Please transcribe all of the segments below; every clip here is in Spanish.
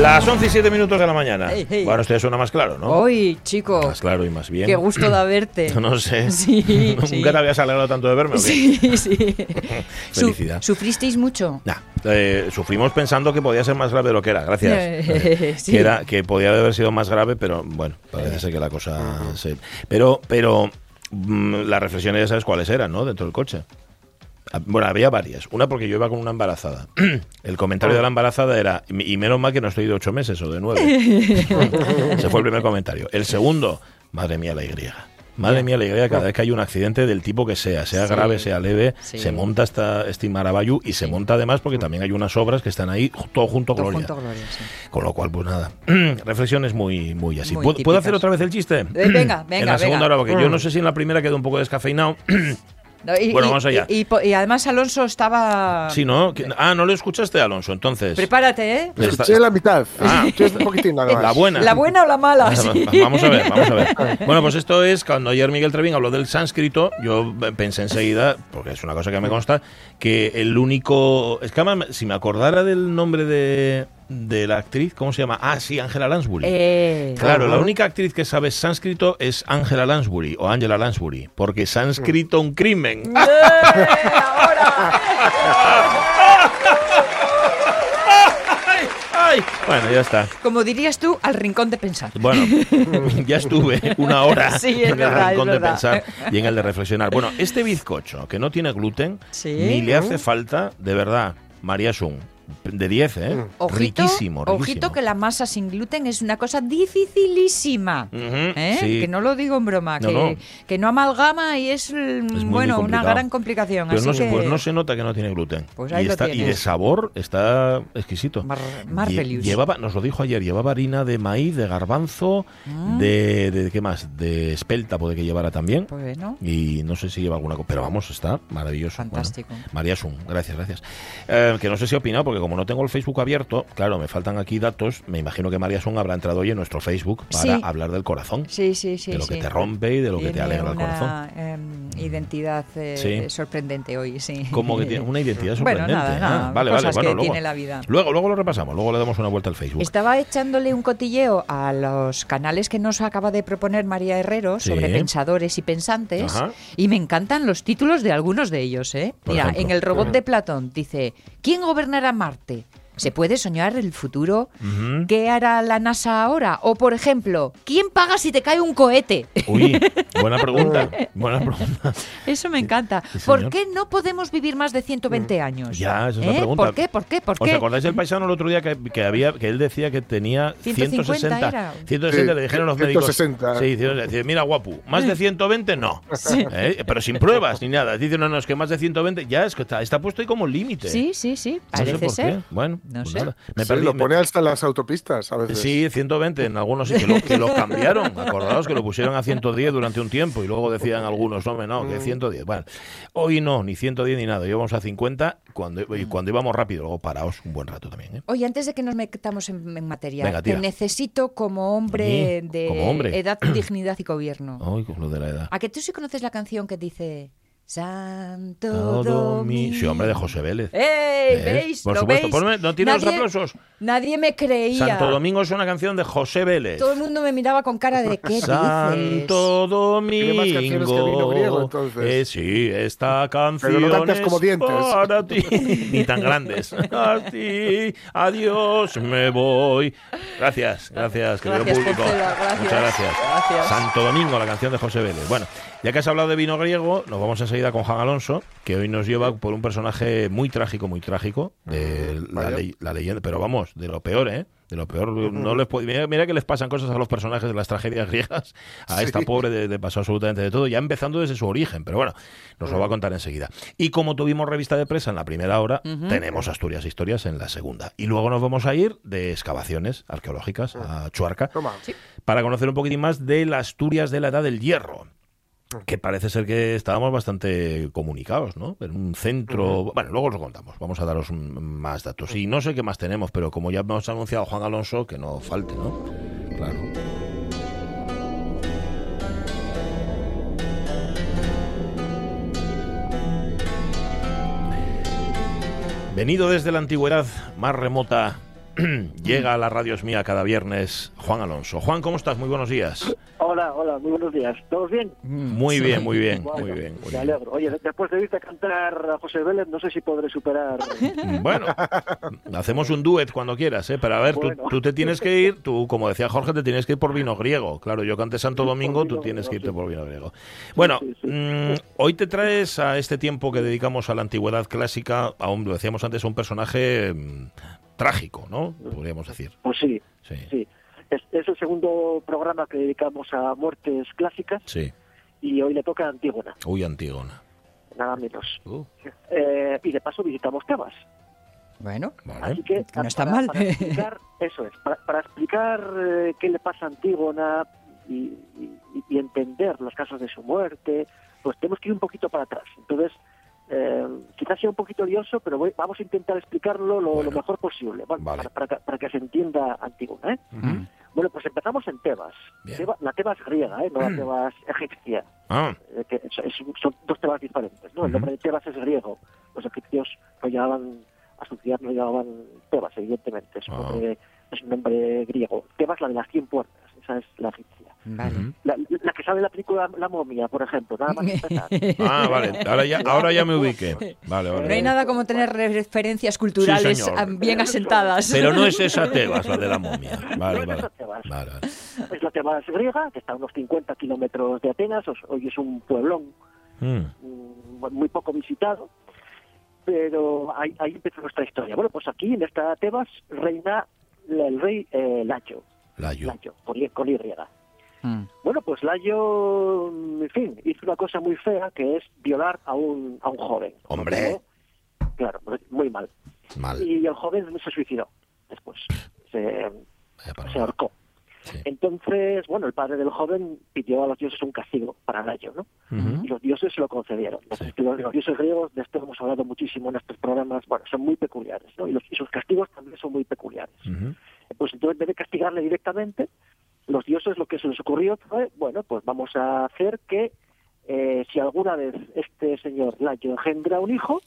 Las 11 y 7 minutos de la mañana. Hey, hey. Bueno, esto ya suena más claro, ¿no? hoy, chico, Más claro y más bien. qué gusto de verte. No sé. Sí, ¿Nunca sí. te habías alegrado tanto de verme? o qué? Sí, sí. Felicidad. ¿Sufristeis mucho? Nah, eh, sufrimos pensando que podía ser más grave de lo que era, gracias. Eh, sí. que, era, que podía haber sido más grave, pero bueno, parece ser que la cosa... se- Pero, pero mm, las reflexiones ya sabes cuáles eran, ¿no? Dentro del coche. Ah, Bueno, había varias. Una porque yo iba con una embarazada. El comentario de la embarazada era, y menos mal que no estoy de ocho meses o de nueve. Ese fue el primer comentario. El segundo, madre mía la Y. Madre mía la Y, cada vez que hay un accidente del tipo que sea, sea Sí. grave, sea leve, Sí. se monta esta, este Marabayú y se monta además porque también hay unas obras que están ahí, todo junto, Todo Gloria. junto, Gloria, sí. Con lo cual, pues nada. Reflexiones muy, muy así. Muy ¿Puedo, puedo hacer otra vez el chiste? Eh, venga, en venga, la segunda venga. hora, porque yo no sé si en la primera quedó un poco descafeinado. No, y, Bueno, y- vamos allá. Y, y po- y además Alonso estaba... Sí, ¿no? Ah, no lo escuchaste, Alonso, entonces. Prepárate, ¿eh? Escuché la mitad. Ah. Escuché un poquitín nada más. La buena. ¿La buena o la mala? Sí. Vamos a ver, vamos a ver. Bueno, pues esto es cuando ayer Miguel Trevín habló del sánscrito, yo pensé enseguida, porque es una cosa que me consta, que el único. Es que además, si me acordara del nombre de, de la actriz, ¿cómo se llama? Ah, sí, Angela Lansbury. Eh, Claro, la única actriz que sabe sánscrito es Angela Lansbury o Angela Lansbury, porque sánscrito un crimen. ¡Eh! ahora. Bueno, ya está. Como dirías tú, al rincón de pensar. Bueno, ya estuve una hora Sí, en verdad, el rincón de pensar y en el de reflexionar. Bueno, este bizcocho que no tiene gluten, Sí. ni le hace falta, de verdad, María Sun. De 10, ¿eh? Ojito, riquísimo, riquísimo. ojito que la masa sin gluten es una cosa dificilísima. ¿eh? sí. Que no lo digo en broma, No, que, no. que no amalgama y es, mm, muy, muy bueno una gran complicación. Pero así no que pues no se nota que no tiene gluten. Pues ahí y, lo está, y de sabor está exquisito. Mar- Marvelous. Llevaba, nos lo dijo ayer, llevaba harina de maíz, de garbanzo, Mm. de, de, ¿qué más? De espelta puede que llevara también. Pues. Y no sé si lleva alguna cosa, pero vamos, está maravilloso. Fantástico. Bueno, María Sun, gracias, gracias. Eh, que no sé si ha opinado, porque como no tengo el Facebook abierto, claro, me faltan aquí datos. Me imagino que María Sun habrá entrado hoy en nuestro Facebook para Sí. hablar del corazón. Sí, sí, sí. de lo que te rompe y de lo que te alegra el corazón. em, identidad eh, Sí. sorprendente hoy, sí. Como que tiene una identidad Bueno, sorprendente. nada, ¿eh? nada, vale, cosas vale, bueno, que luego, tiene la vida. Luego, luego lo repasamos, luego le damos una vuelta al Facebook. Estaba echándole un cotilleo a los canales que nos acaba de proponer María Herrero sobre pensadores y pensantes Ajá. y me encantan los títulos de algunos de ellos. ¿eh? Por Mira, ejemplo. en El robot de Platón dice, ¿quién gobernará Marte? ¿Se puede soñar el futuro? ¿Qué hará la NASA ahora? O, por ejemplo, ¿quién paga si te cae un cohete? Uy, buena pregunta. buena pregunta. Eso me encanta. Sí, ¿Por qué no podemos vivir más de 120 años? Ya, esa es la ¿Eh? pregunta. ¿Por qué? ¿Por qué? ¿Por ¿Os qué? acordáis del paisano el otro día que, que había que él decía que tenía 150 160? era. 160 Sí, le dijeron los médicos. 160. Sí, dijeron, decía, mira guapo, más de 120 no. ¿Eh? Pero sin pruebas ni nada. Dicen, no, no, es que más de 120 ya es que está, está puesto ahí como límite. Sí, sí, sí. No sé Parece por ser. qué. Bueno, No pues sé. nada. Me Sí, perdí, lo me- pone hasta las autopistas a veces. Sí, 120 en algunos sí, que lo, que lo cambiaron. Acordaos que lo pusieron a 110 durante un tiempo y luego decían algunos, no, no, Mm. que 110. Bueno, hoy no, ni 110 ni nada. Íbamos a 50 cuando, y cuando íbamos rápido, luego paraos un buen rato también. ¿eh? Oye, antes de que nos metamos en, en materia, Venga, te necesito como hombre de como hombre. edad, dignidad y gobierno. Ay, con lo de la edad. ¿A que tú sí conoces la canción que dice Santo Domingo? Sí, hombre, de José Vélez. ¡Ey! ¿Ves? ¿Veis? Por ¿Lo supuesto. veis? Ponme- ¿no tiene los aplausos? Nadie me creía. Santo Domingo es una canción de José Vélez. Todo el mundo me miraba con cara de ¿qué dices? Santo Tiene más canciones que vino Domingo. griego, entonces. Eh, sí, esta canción Pero no tantas es como dientes. para ti. Ni tan grandes. A ti, adiós, me voy. Gracias, gracias, querido Gracias, público. Gracias. Muchas gracias. Gracias. Santo Domingo, la canción de José Vélez. Bueno, ya que has hablado de vino griego, nos vamos enseguida con Juan Alonso, que hoy nos lleva por un personaje muy trágico, muy trágico, de la, ley- la leyenda, pero vamos, de lo peor, ¿eh? de lo peor. No les puede- mira, mira que les pasan cosas a los personajes de las tragedias griegas. A esta pobre de, de pasó absolutamente de todo, ya empezando desde su origen. Pero bueno, nos lo va a contar enseguida. Y como tuvimos revista de prensa en la primera hora, tenemos Asturias Historias en la segunda. Y luego nos vamos a ir de excavaciones arqueológicas a Chuarca Toma. para conocer un poquitín más de la Asturias de la Edad del Hierro. Que parece ser que estábamos bastante comunicados, ¿no? En un centro. Bueno, luego os lo contamos. Vamos a daros más datos. Y no sé qué más tenemos, pero como ya hemos anunciado Juan Alonso, que no falte, ¿no? Claro. Venido desde la antigüedad más remota, llega a la radio es mía cada viernes Juan Alonso. Juan, ¿cómo estás? Muy buenos días. Hola, hola, muy buenos días. ¿Todos bien? Muy bien, muy bien, Bueno, muy bien. muy Me bien. alegro. Oye, después de viste cantar a José Vélez, no sé si podré superar. Bueno, hacemos un duet cuando quieras, ¿eh? Pero a ver, tú, Bueno. tú te tienes que ir, tú, como decía Jorge, te tienes que ir por vino griego. Claro, yo canté Santo Domingo, tú tienes que irte por vino griego. Bueno, sí, sí. mm, hoy te traes a este tiempo que dedicamos a la antigüedad clásica, aún lo decíamos antes, a un personaje mm, trágico, ¿no? Podríamos decir. Pues sí, Sí, sí. Es, es el segundo programa que dedicamos a muertes clásicas sí. y hoy le toca a Antígona, Uy, Antígona. nada menos. Uh, Eh, y de paso visitamos Tebas. Bueno, vale. Así que No está para- mal. Para explicar, eso es, para, para explicar eh, qué le pasa a Antígona y, y- y entender los casos de su muerte, pues tenemos que ir un poquito para atrás. Entonces, eh, quizás sea un poquito lioso, pero voy- vamos a intentar explicarlo lo, Bueno. lo mejor posible, ¿vale? Vale. Para, para que, para que se entienda Antígona. ¿eh? Bueno, pues empezamos en Tebas. Teba- la Tebas griega, ¿eh? no la Tebas egipcia. Ah, eh, que es- es- son dos Tebas diferentes. ¿no? El nombre de Tebas es griego. Los egipcios no llamaban, a su ciudad no llamaban Tebas, evidentemente. Es un, Ah. nombre, es un nombre griego. Tebas, la de las 100 puertas. Esa es la egipcia. vale. La, la que sale en la película La momia, por ejemplo. Nada más empezar. Ah, vale. Ahora ya, ahora ya me ubiqué. Vale, vale. No hay nada como tener referencias culturales Sí, bien asentadas. Pero no es esa Tebas, la de la momia. Vale, No es vale. esa Tebas. Vale, vale. Es la Tebas griega, que está a unos 50 kilómetros de Atenas. Hoy es un pueblón Mm, mm, muy poco visitado, pero ahí, ahí empezó nuestra historia. Bueno, pues aquí en esta Tebas reina el rey eh, Layo. Layo, con, Y-. Mm. Bueno, pues Layo, en fin, hizo una cosa muy fea que es violar a un, a un joven. Hombre. Claro, muy mal. Mal. Y el joven se suicidó después, se ahorcó. Sí. Entonces, bueno, el padre del joven pidió a los dioses un castigo para Layo, ¿no? Y los dioses se lo concedieron. Los, los- los dioses griegos, de esto hemos hablado muchísimo en estos programas, bueno, son muy peculiares, ¿no? Y, los, y sus castigos también son muy peculiares. Pues entonces, en vez de castigarle directamente, los dioses lo que se les ocurrió fue, bueno, pues vamos a hacer que eh, si alguna vez este señor Layo engendra un hijo,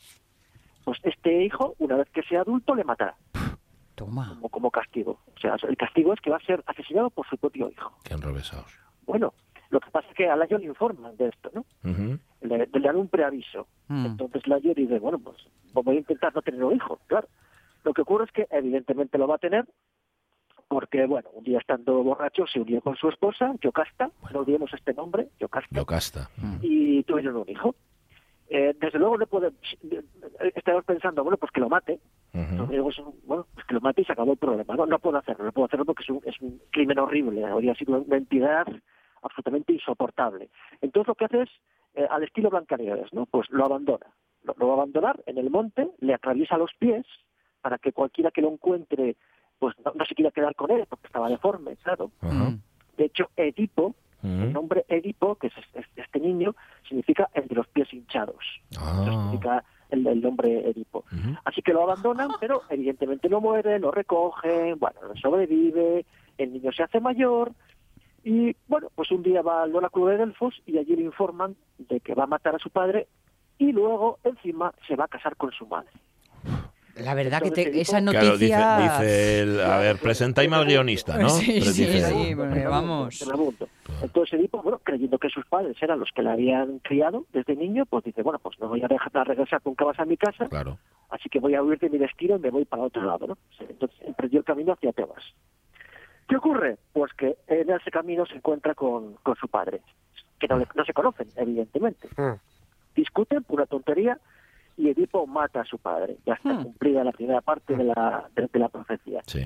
pues este hijo, una vez que sea adulto, le matará Toma. como, como castigo. O sea, el castigo es que va a ser asesinado por su propio hijo. Qué enrevesados. Bueno, lo que pasa es que a Layo le informan de esto, ¿no? Ujú. le, le dan un preaviso. Mm. Entonces Layo dice, bueno, pues voy a intentar no tener un hijo, claro. Lo que ocurre es que evidentemente lo va a tener porque, bueno, un día estando borracho se unió con su esposa, Yocasta, no olvidemos este nombre, Yocasta, Yocasta. y tuvieron un hijo. Eh, desde luego no puede, estamos pensando, bueno, pues que lo mate, griegos, bueno, pues que lo mate y se acabó el problema. No, no puedo hacerlo, no puedo hacerlo porque es un, es un crimen horrible, habría sido una entidad absolutamente insoportable. Entonces lo que hace es, eh, al estilo Blancanieves, ¿no? Pues lo abandona. Lo, lo va a abandonar en el monte, le atraviesa los pies para que cualquiera que lo encuentre, pues no, no se quiera quedar con él porque estaba deforme, claro. De hecho, Edipo, el nombre Edipo, que es este, niño, significa el de los pies hinchados. Eso Ah. significa el, el nombre Edipo. Así que lo abandonan, pero evidentemente no muere, lo recogen, bueno, sobrevive, el niño se hace mayor y, bueno, pues un día va al oráculo de Delfos y allí le informan de que va a matar a su padre y luego encima se va a casar con su madre. La verdad que te- esa Claro, dice, noticia... dice el, a ver, presentáis al guionista, ¿no? Sí, Pero sí, dice- sí, porque vamos. tremendo. Entonces Edipo, bueno, creyendo que sus padres eran los que la habían criado desde niño, pues dice, bueno, pues no voy a dejar a regresar nunca más a mi casa, Claro. así que voy a huir de mi destino y me voy para otro lado, ¿no? Entonces emprendió el camino hacia Tebas. ¿Qué ocurre? Pues que en ese camino se encuentra con, con su padre, que no, le- no se conocen, evidentemente. Mm. Discuten, pura tontería, y Edipo mata a su padre. Ya está Hmm. cumplida la primera parte de la, de, de la profecía. Sí.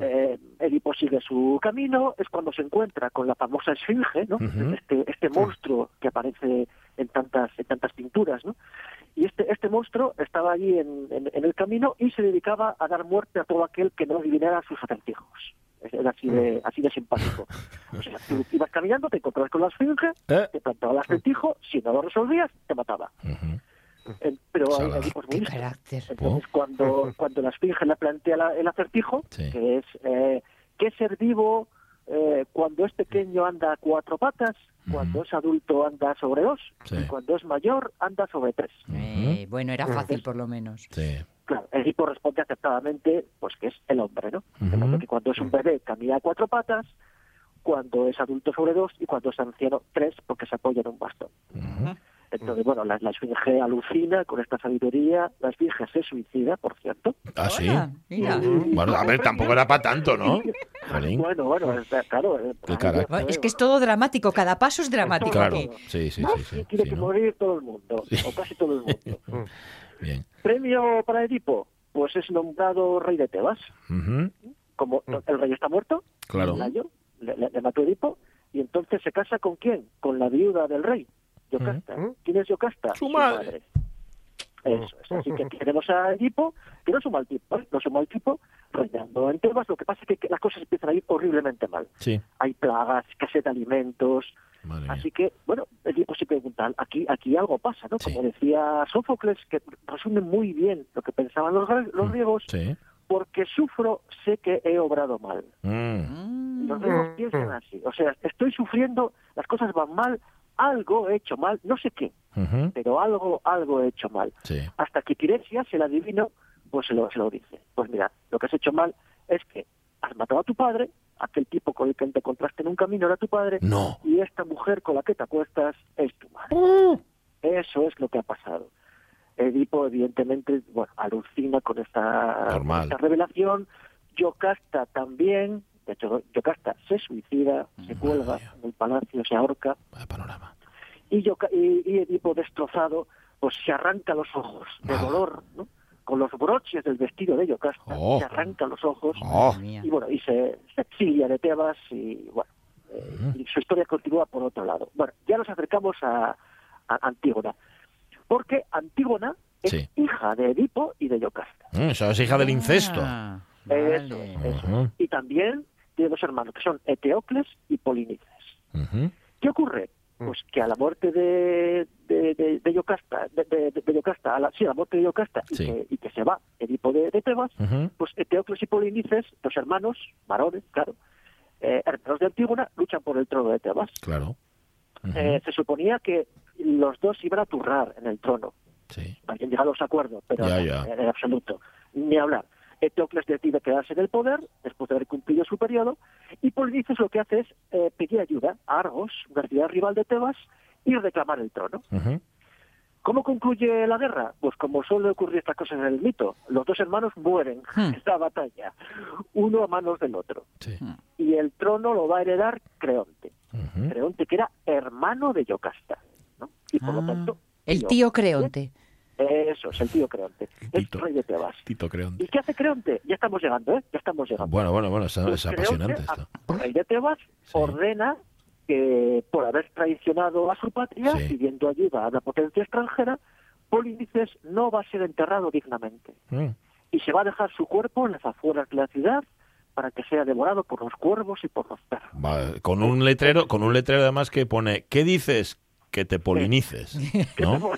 Eh, Edipo sigue su camino, es cuando se encuentra con la famosa esfinge, ¿no? Este, este monstruo que aparece en tantas, en tantas pinturas, ¿no? Y este, este monstruo estaba allí en, en- en el camino y se dedicaba a dar muerte a todo aquel que no adivinara sus acertijos. Era así de, así de simpático. O sea, tú ibas caminando, te encontrabas con la esfinge, Eh. te plantaba el acertijo, si no lo resolvías, te mataba. Eh, Pero hay, Salada. hay tipos muy Qué listos. carácter. Entonces, cuando, cuando la esfinge le plantea la- el acertijo, Sí. que es eh, ¿qué ser vivo eh, cuando es pequeño anda a cuatro patas, cuando es adulto anda sobre dos, Sí. y cuando es mayor anda sobre tres? Eh, bueno, era fácil por lo menos. Sí. Claro, el tipo responde aceptadamente pues que es el hombre, ¿no? De Ujú. modo que cuando es un bebé camina a cuatro patas, cuando es adulto sobre dos y cuando es anciano tres porque se apoya en un bastón. Ujú. Entonces, bueno, la, la esfinge alucina con esta sabiduría, la esfinge se suicida, por cierto. Ah, sí. Mira. Bueno, a ver, tampoco era para tanto, ¿no? Bueno, bueno, es- claro. eh, Qué Es que es todo dramático, cada paso es dramático Claro. aquí. Sí, sí, sí. tiene sí, que ¿no? morir todo el mundo, Sí. o casi todo el mundo. Bien. Premio para Edipo, pues es nombrado rey de Tebas. Ujú. Como el rey está muerto, Claro. Le- le mató Edipo, y entonces se casa con quién? Con la viuda del rey, Yocasta. Ujú. ¿Quién es Yocasta? Su madre. Eso es. Así que aquí tenemos a Edipo, que no es un mal tipo, ¿eh? no es un mal tipo, reinando en Tebas. Lo que pasa es que, las cosas empiezan a ir horriblemente mal. Sí. Hay plagas, escasez de alimentos, Madre mía. Así que, bueno, Edipo se pregunta, aquí, aquí algo pasa, ¿no? Sí. Como decía Sófocles, que resume muy bien lo que pensaban los, los Mm. griegos, Sí. porque sufro, sé que he obrado mal. Mm. Mm. Los griegos piensan así, o sea, estoy sufriendo, las cosas van mal, algo he hecho mal, no sé qué, pero algo, algo he hecho mal. Sí. Hasta que Tiresias, el adivino, pues se lo, se lo dice. Pues mira, lo que has hecho mal es que has matado a tu padre, aquel tipo con el que te encontraste en un camino era tu padre, No. y esta mujer con la que te acuestas es tu madre. Eso es lo que ha pasado. Edipo, evidentemente, bueno, alucina con esta, esta revelación. Yocasta también, de hecho, Yocasta se suicida, se cuelga en el palacio, se ahorca, Vaya panorama. y, Yoca- y, y Edipo destrozado, pues se arranca los ojos de Ah. dolor, ¿no? Con los broches del vestido de Yocasta, Oh. se arranca los ojos Oh. Y bueno, y se, se exilia de Tebas y bueno, eh, y su historia continúa por otro lado. Bueno, ya nos acercamos a, a Antígona, porque Antígona es Sí. hija de Edipo y de Yocasta. Mm, es hija del incesto. Ah, Eso, vale. eso. Ujú. Y también tiene dos hermanos, que son Eteocles y Polinices. ¿Qué ocurre? Pues que a la muerte de, de, de, de Yocasta, de, de- Yocasta, a la, sí, a la muerte de Yocasta, y, que, y que se va Edipo de, de Tebas, pues Eteocles y Polinices, dos hermanos, varones, claro, eh, hermanos de Antígona, luchan por el trono de Tebas. Claro. Eh, se suponía que los dos iban a turrar en el trono. Sí. Habían llegado a los acuerdos, pero Ya, en absoluto. Ni hablar. Eteocles decide quedarse en el poder después de haber cumplido su periodo y Polinices lo que hace es eh, pedir ayuda a Argos, una ciudad rival de Tebas, y reclamar el trono. ¿Cómo concluye la guerra? Pues como suele ocurrir estas cosas en el mito, los dos hermanos mueren Hmm. en la batalla, uno a manos del otro. Sí. Y el trono lo va a heredar Creonte. Creonte que era hermano de Yocasta. ¿no? Y por lo Ah, tanto... el tío Creonte. Eso, es el tío Creonte. Es Tito. rey de Tebas. Tito Creonte. ¿Y qué hace Creonte? Ya estamos llegando, ¿eh? Ya estamos llegando. Bueno, bueno, bueno, es, Pues es apasionante esto. rey de Tebas, Sí. ordena que por haber traicionado a su patria, Sí. pidiendo ayuda a una potencia extranjera, Polinices no va a ser enterrado dignamente Mm. y se va a dejar su cuerpo en las afueras de la ciudad para que sea devorado por los cuervos y por los perros. Con un letrero, con un letrero además que pone ¿qué dices? Que te polinices, ¿no?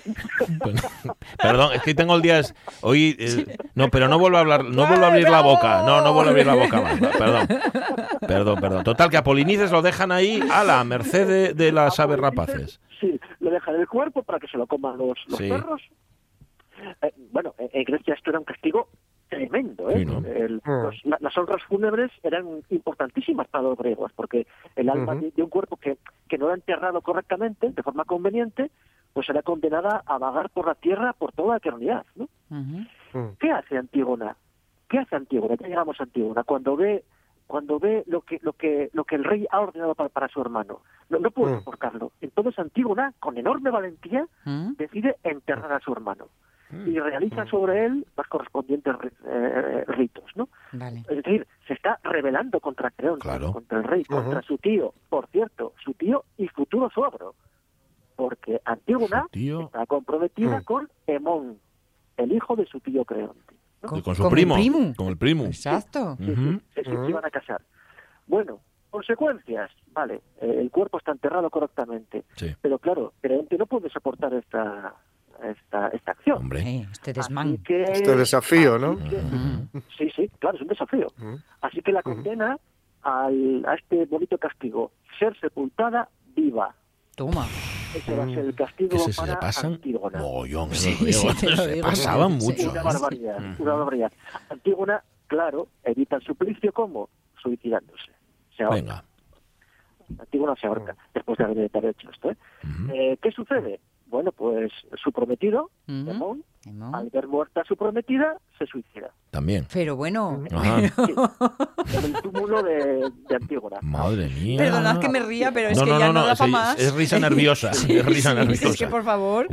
Perdón, es que tengo el día es- hoy eh, no, pero no vuelvo a hablar, no vuelvo a abrir la boca, no, no vuelvo a abrir la boca más, perdón, perdón, perdón. Total que a polinices lo dejan ahí a la merced de, de las aves rapaces. Sí, lo dejan en el cuerpo para que se lo coman los, los Sí. perros. Eh, bueno, en en Grecia esto era un castigo tremendo. ¿eh? Sí, ¿no? El- los- la- las honras fúnebres eran importantísimas para los griegos, porque el alma de, de un cuerpo que, que no era enterrado correctamente, de forma conveniente, pues era condenada a vagar por la tierra por toda la eternidad. ¿no? Mm. ¿Qué hace Antígona? ¿Qué hace Antígona? Ya llegamos a Antígona. Cuando ve cuando ve lo que lo que lo que el rey ha ordenado para, para su hermano, no, no puede Mm. soportarlo. Entonces Antígona, con enorme valentía, ¿Mm? decide enterrar a su hermano. Y realiza sobre él los correspondientes ri- eh, ritos, ¿no? Vale. Es decir, se está rebelando contra Creonte, Claro. contra el rey, contra su tío, por cierto, su tío y futuro suegro, porque Antígona está comprometida Mm. con Hemón, el hijo de su tío Creonte. ¿no? Con- con su con el primo, primo. Con el primo. Exacto. Sí, sí, se, iban a casar. Bueno, consecuencias, vale, eh, el cuerpo está enterrado correctamente, Sí. pero claro, Creonte no puede soportar esta esta, esta acción. Hombre. Este desmán. que- Este desafío, ¿no? Mm. sí, sí, claro, es un desafío. Así que la condena al, a este bonito castigo, ser sepultada viva. Toma. Ese va a ser el castigo se, se para pasan Antígona. mogollón, Sí, sí, se pasaban mucho. Una ¿eh? barbaridad, Mm. una barbaridad. Antígona, claro, evita el suplicio como suicidándose. Se ahorca. Venga. Antígona se ahorca después de haber hecho esto. ¿eh? Eh, ¿Qué sucede? Bueno, pues su prometido. Hemón, Hemón. al ver muerta su prometida, se suicida. También. Pero bueno, Ajá. Sí, en el túmulo de, de Antígona. Madre mía. perdonad que me ría, pero es no, que no, ya no, no, no, da es, para más. es risa nerviosa. Sí, es risa sí, nerviosa. Es que por favor.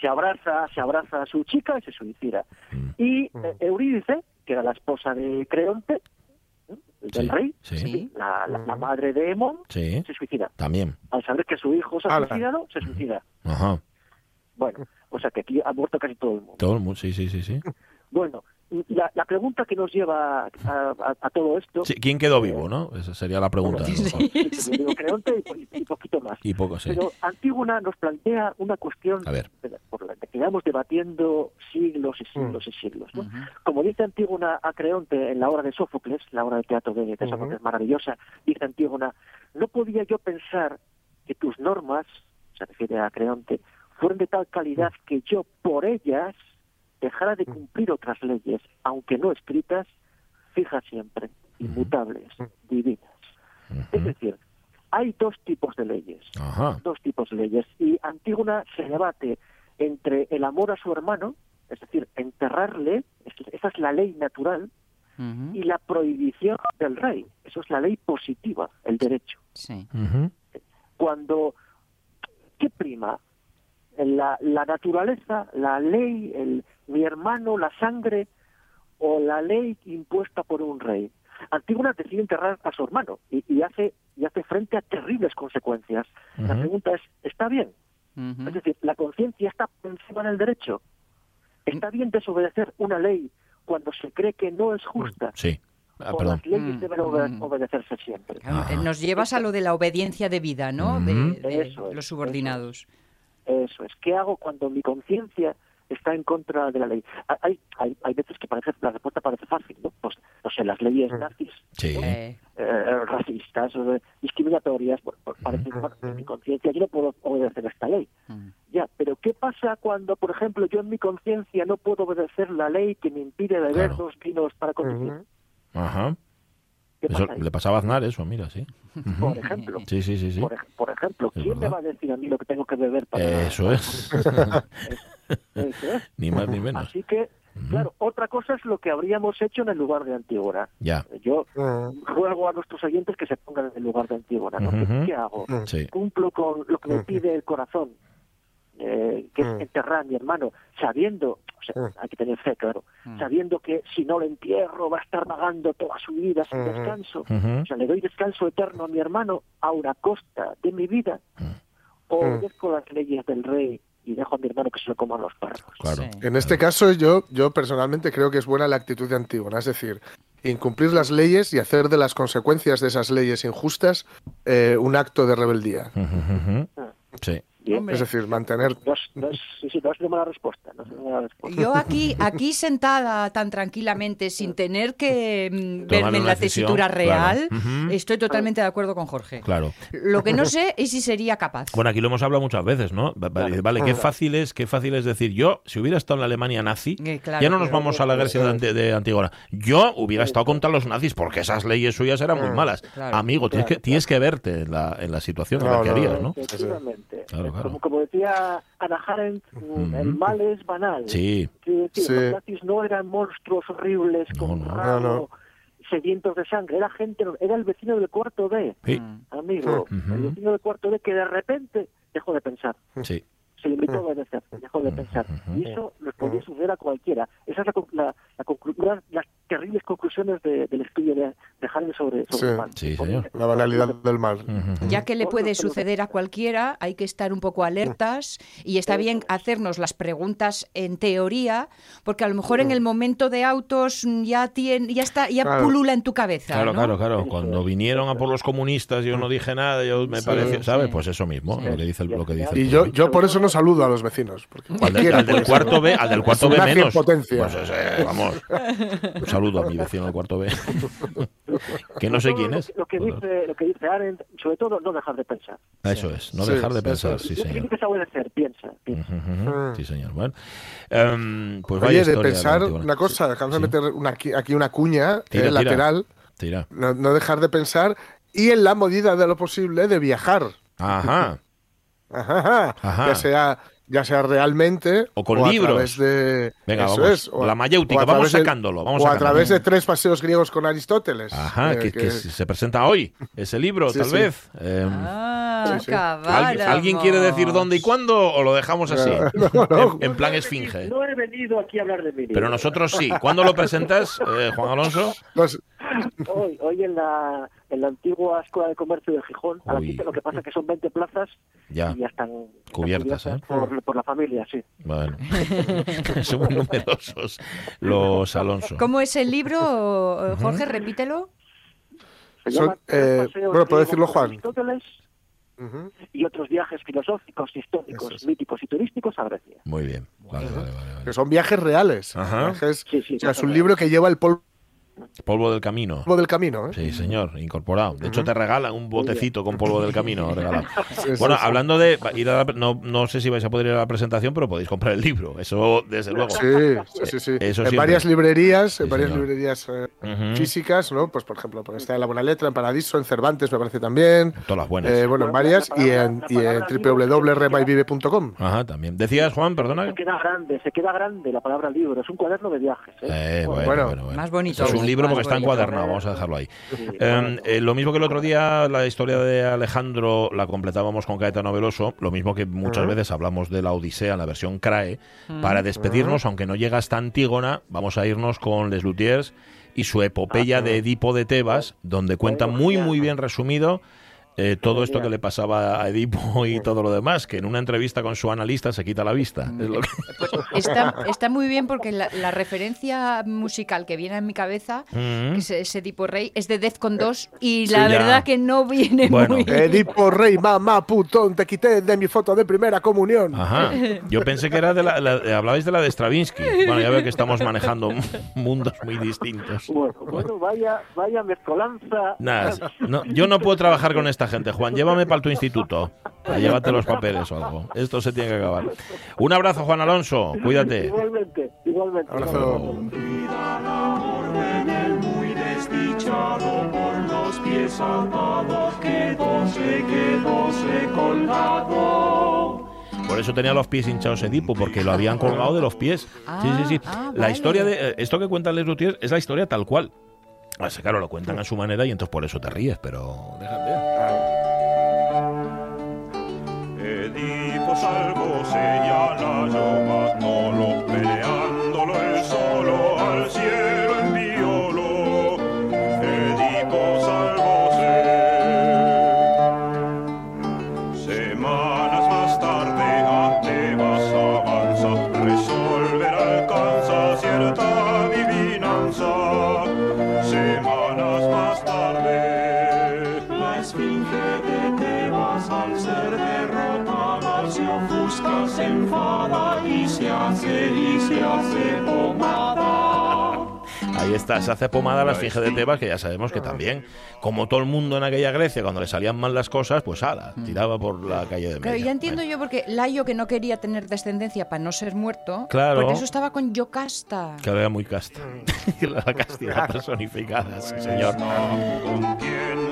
Se abraza, se abraza a su chica y se suicida. Mm. Y eh, Eurídice, que era la esposa de Creonte, del Sí, rey, la, la- la madre de Hemón, sí, se suicida. también. Al saber que su hijo se ha Ala. suicidado, se suicida. Ajá. Bueno, o sea que aquí ha muerto casi todo el mundo. Todo el mundo, sí, sí, sí, sí. Bueno, la, la pregunta que nos lleva a, a- a todo esto, Sí, ¿Quién quedó vivo, no? Esa sería la pregunta. a lo mejor. yo digo Creonte y, y poquito más. Y poco, sí. Pero Antígona nos plantea una cuestión A ver. por la que quedamos debatiendo siglos y siglos y siglos. ¿no? Ujú. Como dice Antígona a Creonte en la obra de Sófocles, la obra de teatro de, de Sófocles Ujú. es maravillosa, dice Antígona, no podía yo pensar que tus normas, se refiere a Creonte, fueron de tal calidad que yo por ellas dejara de cumplir otras leyes, aunque no escritas, fijas siempre, inmutables, divinas. Es decir, hay dos tipos de leyes Ajá. dos tipos de leyes. Y Antígona se debate entre el amor a su hermano, es decir, enterrarle, es- esa es la ley natural, y la prohibición del rey, eso es la ley positiva, el derecho. Sí. Cuando, ¿qué prima? La, la naturaleza, la ley, el, mi hermano, la sangre, o la ley impuesta por un rey. Antígona decide enterrar a su hermano y, y hace y hace frente a terribles consecuencias. La pregunta es, ¿está bien? Es decir, la conciencia está por encima del derecho. ¿Está bien desobedecer una ley cuando se cree que no es justa? Sí. Ah, o las leyes Mm, deben mm. obedecerse siempre. Ajá. Nos llevas a lo de la obediencia de vida, ¿no? De, de Eso es, los subordinados. Eso es. ¿Qué hago cuando mi conciencia está en contra de la ley? Ha- Hay, hay, hay veces que parece, la respuesta parece fácil, ¿no? Pues, no sé, las leyes nazis, Sí. Eh, eh, racistas, discriminatorias, bueno, pues parece, en mi conciencia yo no puedo obedecer esta ley. mm. Ya, pero ¿qué pasa cuando, por ejemplo, yo en mi conciencia no puedo obedecer la ley que me impide beber Claro. dos vinos para conducir? Ajá. ¿Qué Eso pasa le pasaba a Aznar, eso, mira, sí. Por ejemplo, Sí, sí, sí, sí. por, por ejemplo, Es ¿quién me va a decir a mí lo que tengo que beber para Eso es. Eso es. Ni más ni menos. Así que, claro, otra cosa es lo que habríamos hecho en el lugar de Antígona. Ya. Yo Ujú. juego a nuestros oyentes que se pongan en el lugar de Antígona. ¿no? ¿Qué- Ujú. ¿Qué hago? Ujú. Sí. Cumplo con lo que me pide el corazón, eh, que es enterrar a mi hermano, sabiendo, o sea, Ujú. hay que tener fe, claro, Mm. sabiendo que si no lo entierro va a estar vagando toda su vida sin descanso. Ujú. O sea, le doy descanso eterno a mi hermano a una costa de mi vida, o Mm. obedezco las leyes del rey y dejo a mi hermano que se lo coman los perros. Claro. Sí. En este caso, yo, yo personalmente creo que es buena la actitud de Antígona, es decir, incumplir las leyes y hacer de las consecuencias de esas leyes injustas eh, un acto de rebeldía. Ujú. Sí. Es decir, mantener. No es, no es, sí, sí, no es una mala respuesta. No es una mala respuesta. Yo aquí, aquí sentada tan tranquilamente, sin tener que mm, Tomar verme en la decisión, tesitura real, claro. Estoy totalmente de acuerdo con Jorge. Claro. Lo que no sé es si sería capaz. Bueno, aquí lo hemos hablado muchas veces, ¿no? Va- Vale, vale, qué fácil es, qué fácil es decir, yo, si hubiera estado en la Alemania nazi, Eh, claro, ya no nos vamos a la guerra de, de Antígona. Yo hubiera estado contra los nazis porque esas leyes suyas eran muy malas. Claro. Amigo, tienes, que, tienes que verte en la, en la situación en la que harías, no. Claro, claro. Como, como decía Ana Arendt, mm, el mal es banal. Sí. Quiero decir, Sí. Los nazis no eran monstruos horribles No, con no. rabo, No, no. sedientos de sangre. Era gente, era el vecino del cuarto B, Sí, Mm. amigo. El vecino del cuarto B que de repente dejó de pensar. sí. Se limitó a obedecer, dejó de pensar. Y eso les podía suceder a cualquiera. Esa es la, la, las terribles conclusiones de- del estudio de, de sobre, sobre Sí. el mal. Sí, señor. La banalidad del mal. Ya que le puede suceder a cualquiera, hay que estar un poco alertas y está bien hacernos las preguntas en teoría, porque a lo mejor en el momento de autos ya tiene, ya está, ya Claro. pulula en tu cabeza. Claro, ¿no? claro, claro. Cuando vinieron a por los comunistas, yo no dije nada, yo me Sí. pareció, ¿sabes? Sí. Pues eso mismo, lo que dice el, lo que dice el Y yo, yo por eso no saludo a los vecinos. Porque Al, del- cualquiera al del cuarto. B, al del cuarto B menos. potencia. Pues ese, vamos. Un saludo a mi vecino del cuarto B. que no sé quién lo es. que- Lo que dice, lo que dice Arendt, sobre todo, no dejar de pensar. Eso es, no Sí, dejar de eso pensar, sí, Lo señor. que es obedecer, piensa. piensa. Ujú, ujú. Mm. Sí, señor. Bueno, em, pues vaya Oye, de pensar Antígona. una cosa, dejadme Sí. meter una, aquí, aquí una cuña Tira, eh, tira. lateral, Tira. no, no dejar de pensar y en la medida de lo posible de viajar. Ajá. Ajá, ajá. Ya sea ya sea realmente O con a libros. través de Venga, eso vamos. es, o a- La mayéutica, o a vamos través de- sacándolo, vamos o a sacándolo. través de tres paseos griegos con Aristóteles. Ajá, eh, que, que- que se presenta hoy ese libro, Sí, tal sí. vez. Em, Ah, Sí, sí. ¿alguien, alguien quiere decir dónde y cuándo o lo dejamos así? No, no. En, en plan esfinge. No he venido aquí a hablar de mí. Pero nosotros sí. ¿Cuándo lo presentas, eh, Juan Alonso? Los- Hoy, hoy en la, en la antigua Escuela de Comercio de Gijón, a las Uy. 15, lo que pasa es que son 20 plazas Ya. y ya están, están Cubiertas, ¿eh? por, por la familia, sí. Bueno, son muy numerosos los Alonso. ¿Cómo es el libro, Jorge? Repítelo. Se llama eh, bueno, ¿puedo decirlo, Juan? Y otros viajes filosóficos, históricos, es. míticos y turísticos a Grecia. Muy bien. Vale, vale, vale, vale. Que son viajes reales. Ajá. Viajes- Sí, sí, o sea, es un libro que lleva el polvo Polvo del camino. del camino. ¿eh? Sí, señor, incorporado. De hecho, te regalan un botecito con polvo del camino regalado. Sí, Bueno, sí. hablando de ir a la- no, no sé si vais a poder ir a la presentación, pero podéis comprar el libro. Eso, desde luego. Sí, sí, sí. Eso en siempre. varias librerías, en varias señor. librerías eh, Ujú. físicas, ¿no? Pues por ejemplo, porque está en La Buena Letra, en Paradiso, en Cervantes, me parece también. Todas las buenas. Eh, bueno, en varias y en, y en www.remayvive.com. Ajá, también. Decías, Juan, perdona. Se queda grande, se queda grande la palabra libro. Es un cuaderno de viajes. ¿eh? Eh, bueno, Bueno, bueno, bueno. más bonito es un libro porque está encuadernado, vamos a dejarlo ahí. Sí, Eh, eh, lo mismo que el otro día, la historia de Alejandro la completábamos con Caetano Veloso, lo mismo que muchas veces hablamos de la Odisea en la versión CRAE. Para despedirnos, aunque no llega hasta Antígona, vamos a irnos con Les Luthiers y su epopeya de Edipo de Tebas, donde cuenta muy, muy bien resumido eh, todo esto que le pasaba a Edipo y todo lo demás, que en una entrevista con su analista se quita la vista. Es lo que- Está, está muy bien porque la, la referencia musical que viene en mi cabeza, Mm. que es ese tipo rey, es de Defcon 2 y Sí, la ya. verdad que no viene Bueno. muy Edipo Rey, mamá, putón, te quité de mi foto de primera comunión. Ajá. Yo pensé que era de la, la- hablabais de la de Stravinsky. Bueno, ya veo que estamos manejando mundos muy distintos. Bueno, bueno, vaya, vaya mezcolanza. Nada, no, yo no puedo trabajar con esta gente, Juan. Llévame para tu instituto. A llévate los papeles o algo. Esto se tiene que acabar. Un abrazo, Juan Alonso. Cuídate. Igualmente, igualmente. Abrazo. por los pies atados quedó se quedó se colgado Por eso tenía los pies hinchados Edipo, porque lo habían colgado de los pies. Sí, sí, sí. Ah, La vale. historia de. eh, Esto que cuentan Les Luthiers es la historia tal cual. Ah, sí, Claro, lo cuentan a su manera y entonces por eso te ríes, pero déjate. Edipo salvo señala yo Ahí está, se hace pomada la esfinge de Tebas, que ya sabemos que también, como todo el mundo en aquella Grecia, cuando le salían mal las cosas, pues ala, tiraba por la calle de Mm. Claro, media. ya entiendo yo porque Layo que no quería tener descendencia para no ser muerto, Claro. porque eso estaba con Yocasta. Que era muy casta. la castidad personificada, sí, señor.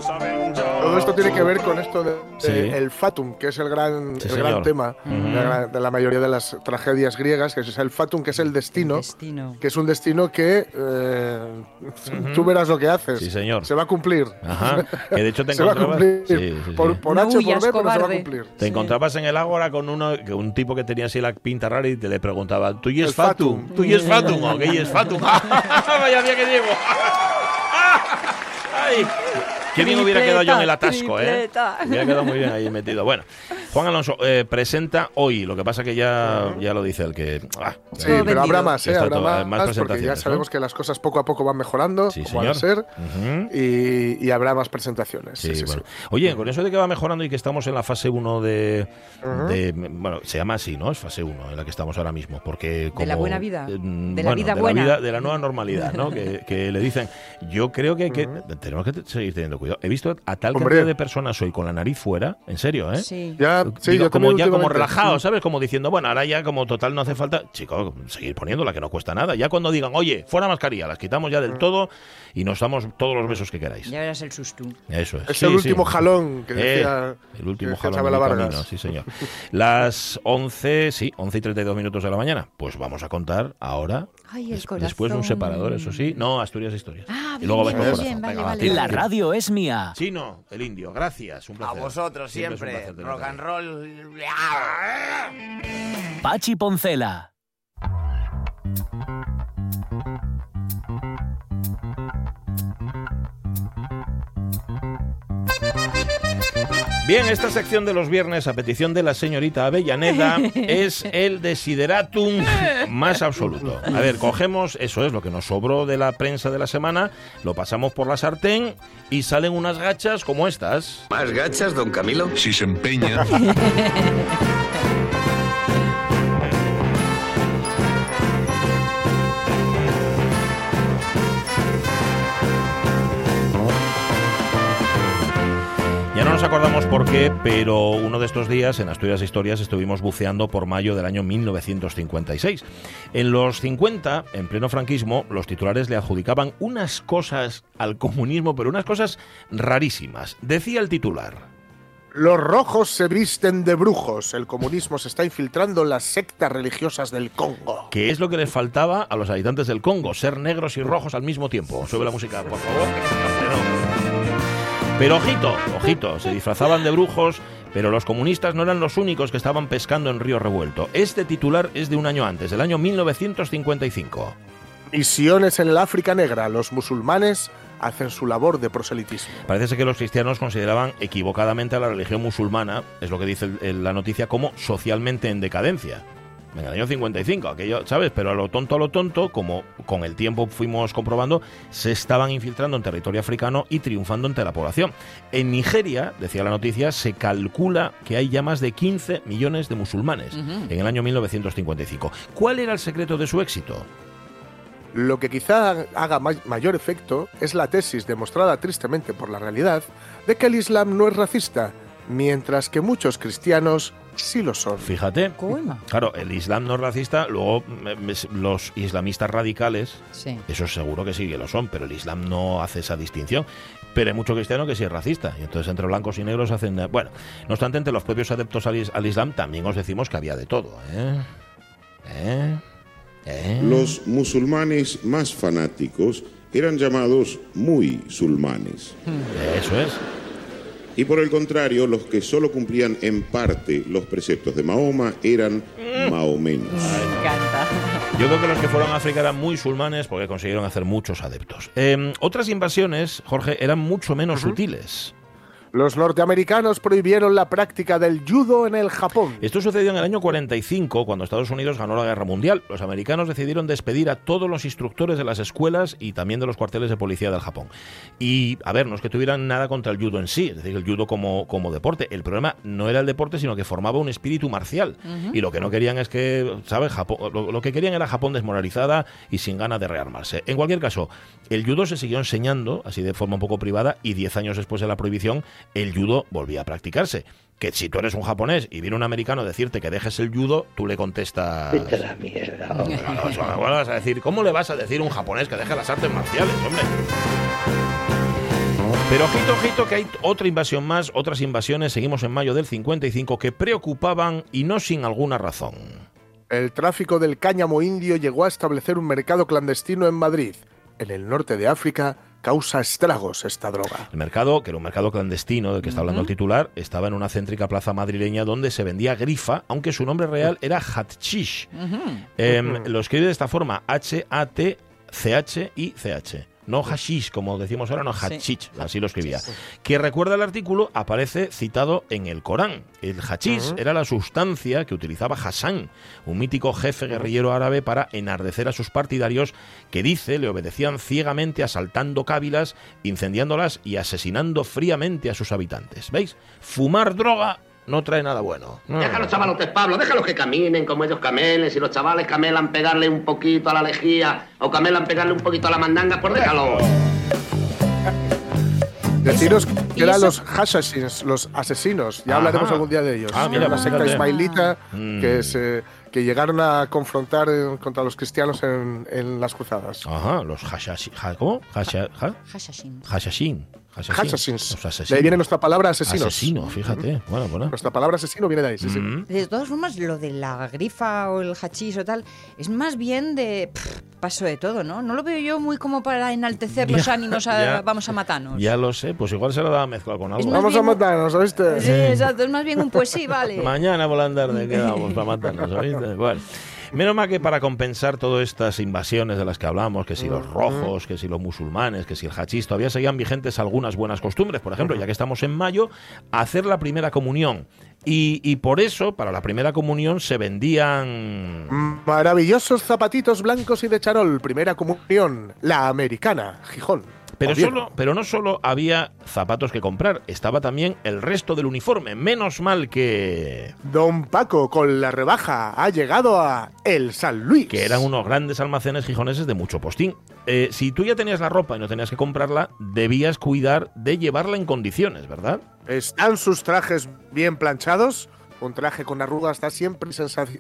Todo esto tiene que ver con esto de, de Sí. el fatum, que es el gran, Sí, el señor. gran tema de, la, de la mayoría de las tragedias griegas, que es el fatum, que es el destino, Destino. que es un destino que eh, tú verás lo que haces. Sí, señor. Se va a cumplir. Ajá. Que de hecho te se va a encontrabas. cumplir. Sí, sí, sí. Por, por No H o por huyas, B, pero se va a cumplir. Te Sí. encontrabas en el ágora con uno, un tipo que tenía así la pinta rara y te le preguntaba, ¿tú y es El fatum? fatum. ¿Tú y es fatum? ¿O qué y es fatum? Vaya día que llevo. Ay. Qué bien hubiera quedado yo en el atasco, ¿eh? Hubiera quedado muy bien ahí metido. Bueno, Juan Alonso eh, presenta hoy, lo que pasa que ya, ya lo dice el que... ah, Sí, Todo pero habrá más, ¿eh? Habrá todo- más, más porque ya sabemos ¿no? que las cosas poco a poco van mejorando, Sí, como van a ser, y, y habrá más presentaciones. Sí, Sí, sí, bueno. sí. Oye, con eso de que va mejorando y que estamos en la fase 1 de, de- Bueno, se llama así, ¿no? Es fase 1 en la que estamos ahora mismo. Porque como, la buena vida. eh, mm, De la bueno, vida de buena. vida- de la nueva normalidad, ¿no? que, que le dicen. Yo creo que, hay que tenemos que seguir teniendo cuidado. He visto a tal Hombre. cantidad de personas hoy con la nariz fuera, en serio, ¿eh? Sí. Ya, sí, Digo, yo como ya relajado, ¿sabes? Como diciendo, bueno, ahora ya como total no hace falta, chico, seguir poniéndola que no cuesta nada. Ya cuando digan, oye, fuera mascarilla, las quitamos ya del todo y nos damos todos los besos que queráis. Ya verás el susto. Eso es. Es Sí, el sí. último jalón que Eh, decía, el último que jalón Vargas. camino, sí señor. Las 11, sí, 11 y 32 minutos de la mañana. Pues vamos a contar ahora, Ay, el des- después de un separador, eso sí. No, Asturias Historias. Ah, y bien, luego bien, bien, vale, Venga, vale. La radio es mía. Chino, el indio, gracias, un A placer. vosotros Siempre es un siempre. placer tenerte Rock and roll. Pachi Poncela. Bien, esta sección de los viernes, a petición de la señorita Avellaneda, es el desideratum más absoluto. A ver, cogemos, eso es lo que nos sobró de la prensa de la semana, lo pasamos por la sartén y salen unas gachas como estas. ¿Más gachas, don Camilo? Si se empeña. acordamos por qué, pero uno de estos días en Asturias Historias estuvimos buceando por mayo del año 1956. En los 50, en pleno franquismo, los titulares le adjudicaban unas cosas al comunismo, pero unas cosas rarísimas. Decía el titular. Los rojos se visten de brujos. El comunismo se está infiltrando en las sectas religiosas del Congo. que es lo que les faltaba a los habitantes del Congo, ser negros y rojos al mismo tiempo. Sube la música, por favor. Pero ojito, ojito, se disfrazaban de brujos, pero los comunistas no eran los únicos que estaban pescando en Río Revuelto. Este titular es de un año antes, del año 1955. Misiones en el África Negra. Los musulmanes hacen su labor de proselitismo. Parece ser que los cristianos consideraban equivocadamente a la religión musulmana, es lo que dice la noticia, como socialmente en decadencia. En el año 55, aquello, ¿sabes? Pero a lo tonto, a lo tonto, como con el tiempo fuimos comprobando, se estaban infiltrando en territorio africano y triunfando entre la población. En Nigeria, decía la noticia, se calcula que hay ya más de 15 millones de musulmanes en el año 1955. ¿Cuál era el secreto de su éxito? Lo que quizá haga may- mayor efecto es la tesis demostrada tristemente por la realidad de que el Islam no es racista, mientras que muchos cristianos sí lo son. Fíjate. ¿Cómo? Claro, el Islam no es racista, luego me- los islamistas radicales Sí. Eso seguro que sí que lo son, pero el Islam no hace esa distinción. Pero hay mucho cristiano que sí es racista. Y entonces entre blancos y negros hacen... eh, Bueno, no obstante, entre los propios adeptos al, is- al Islam también os decimos que había de todo. ¿eh? ¿Eh? ¿Eh? Los musulmanes más fanáticos eran llamados muy sulmanes. Eso es. Y por el contrario, los que solo cumplían en parte los preceptos de Mahoma eran maomenos. Me encanta. Yo creo que los que fueron a África eran muy sulmanes porque consiguieron hacer muchos adeptos. Eh, otras invasiones, Jorge, eran mucho menos sutiles. Los norteamericanos prohibieron la práctica del judo en el Japón. Esto sucedió en el año 45, cuando Estados Unidos ganó la Guerra Mundial. Los americanos decidieron despedir a todos los instructores de las escuelas y también de los cuarteles de policía del Japón. Y, a ver, no es que tuvieran nada contra el judo en sí, es decir, el judo como, como deporte. El problema no era el deporte, sino que formaba un espíritu marcial. Y lo que no querían es que, ¿sabes? Japón, lo, lo que querían era Japón desmoralizada y sin ganas de rearmarse. En cualquier caso, el judo se siguió enseñando, así de forma un poco privada, y 10 años después de la prohibición, el judo volvía a practicarse. Que si tú eres un japonés y viene un americano a decirte que dejes el judo, tú le contestas... la mierda, No, no, vas a decir, ¿cómo le vas a decir a un japonés que deje las artes marciales, hombre? Pero ojito, ojito, que hay otra invasión más, otras invasiones, seguimos en mayo del 55, que preocupaban y no sin alguna razón. El tráfico del cáñamo indio llegó a establecer un mercado clandestino en Madrid. En el norte de África causa estragos esta droga. El mercado, que era un mercado clandestino del que está hablando el titular, estaba en una céntrica plaza madrileña donde se vendía grifa, aunque su nombre real era Hatshish. Em, Lo escribe de esta forma, H-A-T-C-H-I-C-H. No hashish, como decimos ahora, no hachish, así lo escribía. Que recuerda el artículo, aparece citado en el Corán. El hachís era la sustancia que utilizaba Hassan, un mítico jefe guerrillero árabe para enardecer a sus partidarios que dice le obedecían ciegamente asaltando cávilas, incendiándolas y asesinando fríamente a sus habitantes. ¿Veis? Fumar droga no trae nada bueno. Deja a los chavalotes, Pablo, déjalos que caminen como ellos camelen. Si los chavales camelan pegarle un poquito a la lejía o camelan pegarle un poquito a la mandanga, pues déjalo. Deciros ¿Y que eran los hashashins, los asesinos. Ya Ajá. hablaremos algún día de ellos. Ah, mira, una pues secta ismailita Mm. que, se, que llegaron a confrontar eh, contra los cristianos en, en las cruzadas. Ajá, los hashashi, ha- ¿cómo? Hasha- ha- Hashashin. hashashin. Los De asesinos. ahí viene nuestra palabra asesinos. Asesino, fíjate. Bueno, bueno. Nuestra palabra asesino viene de ahí, sí, sí. Mm. De todas formas, lo de la grifa o el hachís o tal, es más bien de pff, paso de todo, ¿no? No lo veo yo muy como para enaltecer los Ya, ánimos a ya. vamos a matarnos. Ya lo sé, pues igual se lo daba mezclado con algo. Vamos a matarnos, ¿oíste? Sí, exacto, es más bien un pues sí, vale. Mañana volandar de quedamos para matarnos, ¿oíste? Bueno. Menos mal que para compensar todas estas invasiones de las que hablamos, que si los rojos, que si los musulmanes, que si el hachís, todavía seguían vigentes algunas buenas costumbres. Por ejemplo, ya que estamos en mayo, hacer la primera comunión. Y, y por eso, para la primera comunión se vendían... Maravillosos zapatitos blancos y de charol. Primera comunión. La americana. Gijón. Pero, solo, pero no solo había zapatos que comprar, estaba también el resto del uniforme. Menos mal que... Don Paco, con la rebaja, ha llegado a El San Luis. que eran unos grandes almacenes gijoneses de mucho postín. Eh, si tú ya tenías la ropa y no tenías que comprarla, debías cuidar de llevarla en condiciones, ¿verdad? ¿Están sus trajes bien planchados? Un traje con arrugas da siempre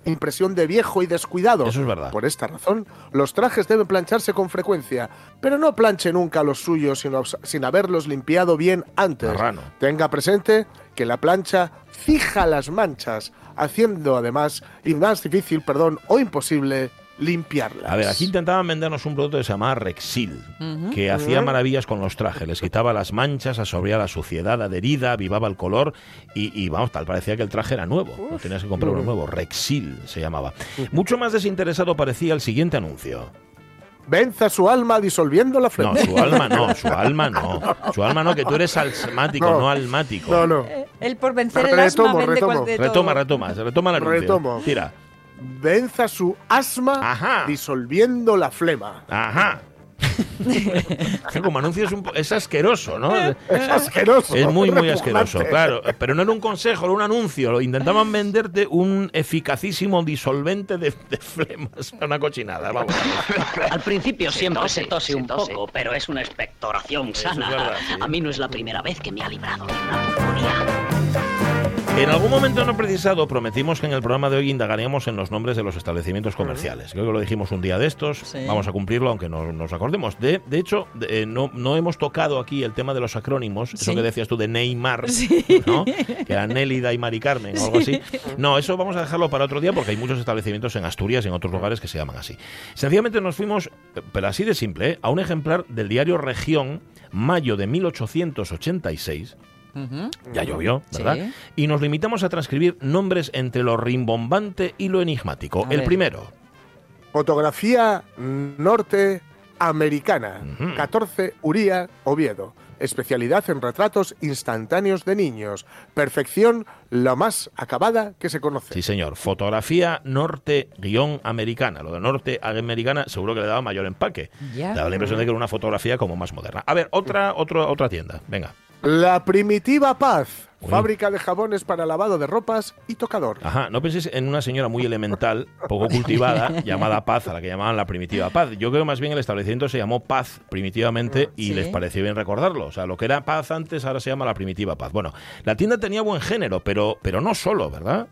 impresión de viejo y descuidado. Eso es verdad. Por esta razón, los trajes deben plancharse con frecuencia, pero no planche nunca los suyos sino- sin haberlos limpiado bien antes. Tenga presente que la plancha fija las manchas, haciendo además y más difícil, perdón, o imposible limpiarlas. A ver, aquí intentaban vendernos un producto que se llamaba Rexil, que hacía maravillas con los trajes, les quitaba las manchas, absorbía la suciedad adherida, avivaba el color y, y, vamos, tal parecía que el traje era nuevo, no tenías que comprar uno nuevo, Rexil se llamaba. Mucho más desinteresado parecía el siguiente anuncio. Venza su alma disolviendo la flema. No, su alma no, su alma no, su alma no, que tú eres almático, no, No. almático. No, no. Él por vencer el asma Retomo, vende retomo. cual de todo. Retoma, retoma, retoma el anuncio. Retomo. Tira. Venza su asma Ajá. disolviendo la flema. Ajá. Como anuncio es, un po- es asqueroso, ¿no? Es asqueroso. Es muy, muy asqueroso, claro. Pero no era un consejo, era un anuncio. Lo Intentaban venderte un eficacísimo disolvente de, de flemas. Una cochinada, vamos. Al principio siempre se tose un poco, pero es una expectoración es sana. verdad, sí. A mí no es la primera vez que me ha librado de una pulmonía. En algún momento no precisado prometimos que en el programa de hoy indagaríamos en los nombres de los establecimientos comerciales. Creo que lo dijimos un día de estos. Sí. Vamos a cumplirlo aunque no nos acordemos. De, de hecho, de- eh, no, no hemos tocado aquí el tema de los acrónimos. Eso que decías tú de Neymar, ¿no? Que era Nélida y Mari Carmen o algo así. No, eso vamos a dejarlo para otro día porque hay muchos establecimientos en Asturias y en otros lugares que se llaman así. Sencillamente nos fuimos, pero así de simple, ¿eh? a un ejemplar del diario Región, mayo de 1886. Ya llovió, ¿verdad? Sí. Y nos limitamos a transcribir nombres entre lo rimbombante y lo enigmático. A el ver. primero, Fotografía norteamericana. Ujú. 14 Uría Oviedo. Especialidad en retratos instantáneos de niños. Perfección la más acabada que se conoce. sí señor, fotografía norte-americana. Lo de norte-americana seguro que le daba mayor empaque. Ya. Daba la impresión de que era una fotografía como más moderna. A ver, otra, otra, otra tienda, venga. La Primitiva Paz. Uy. Fábrica de jabones para lavado de ropas y tocador. Ajá, no penséis en una señora muy elemental, poco cultivada, llamada Paz, a la que llamaban la primitiva Paz. Yo creo que más bien el establecimiento se llamó Paz primitivamente y Sí. les pareció bien recordarlo. O sea, lo que era Paz antes ahora se llama la primitiva Paz. Bueno, la tienda tenía buen género, pero, pero no solo, ¿verdad?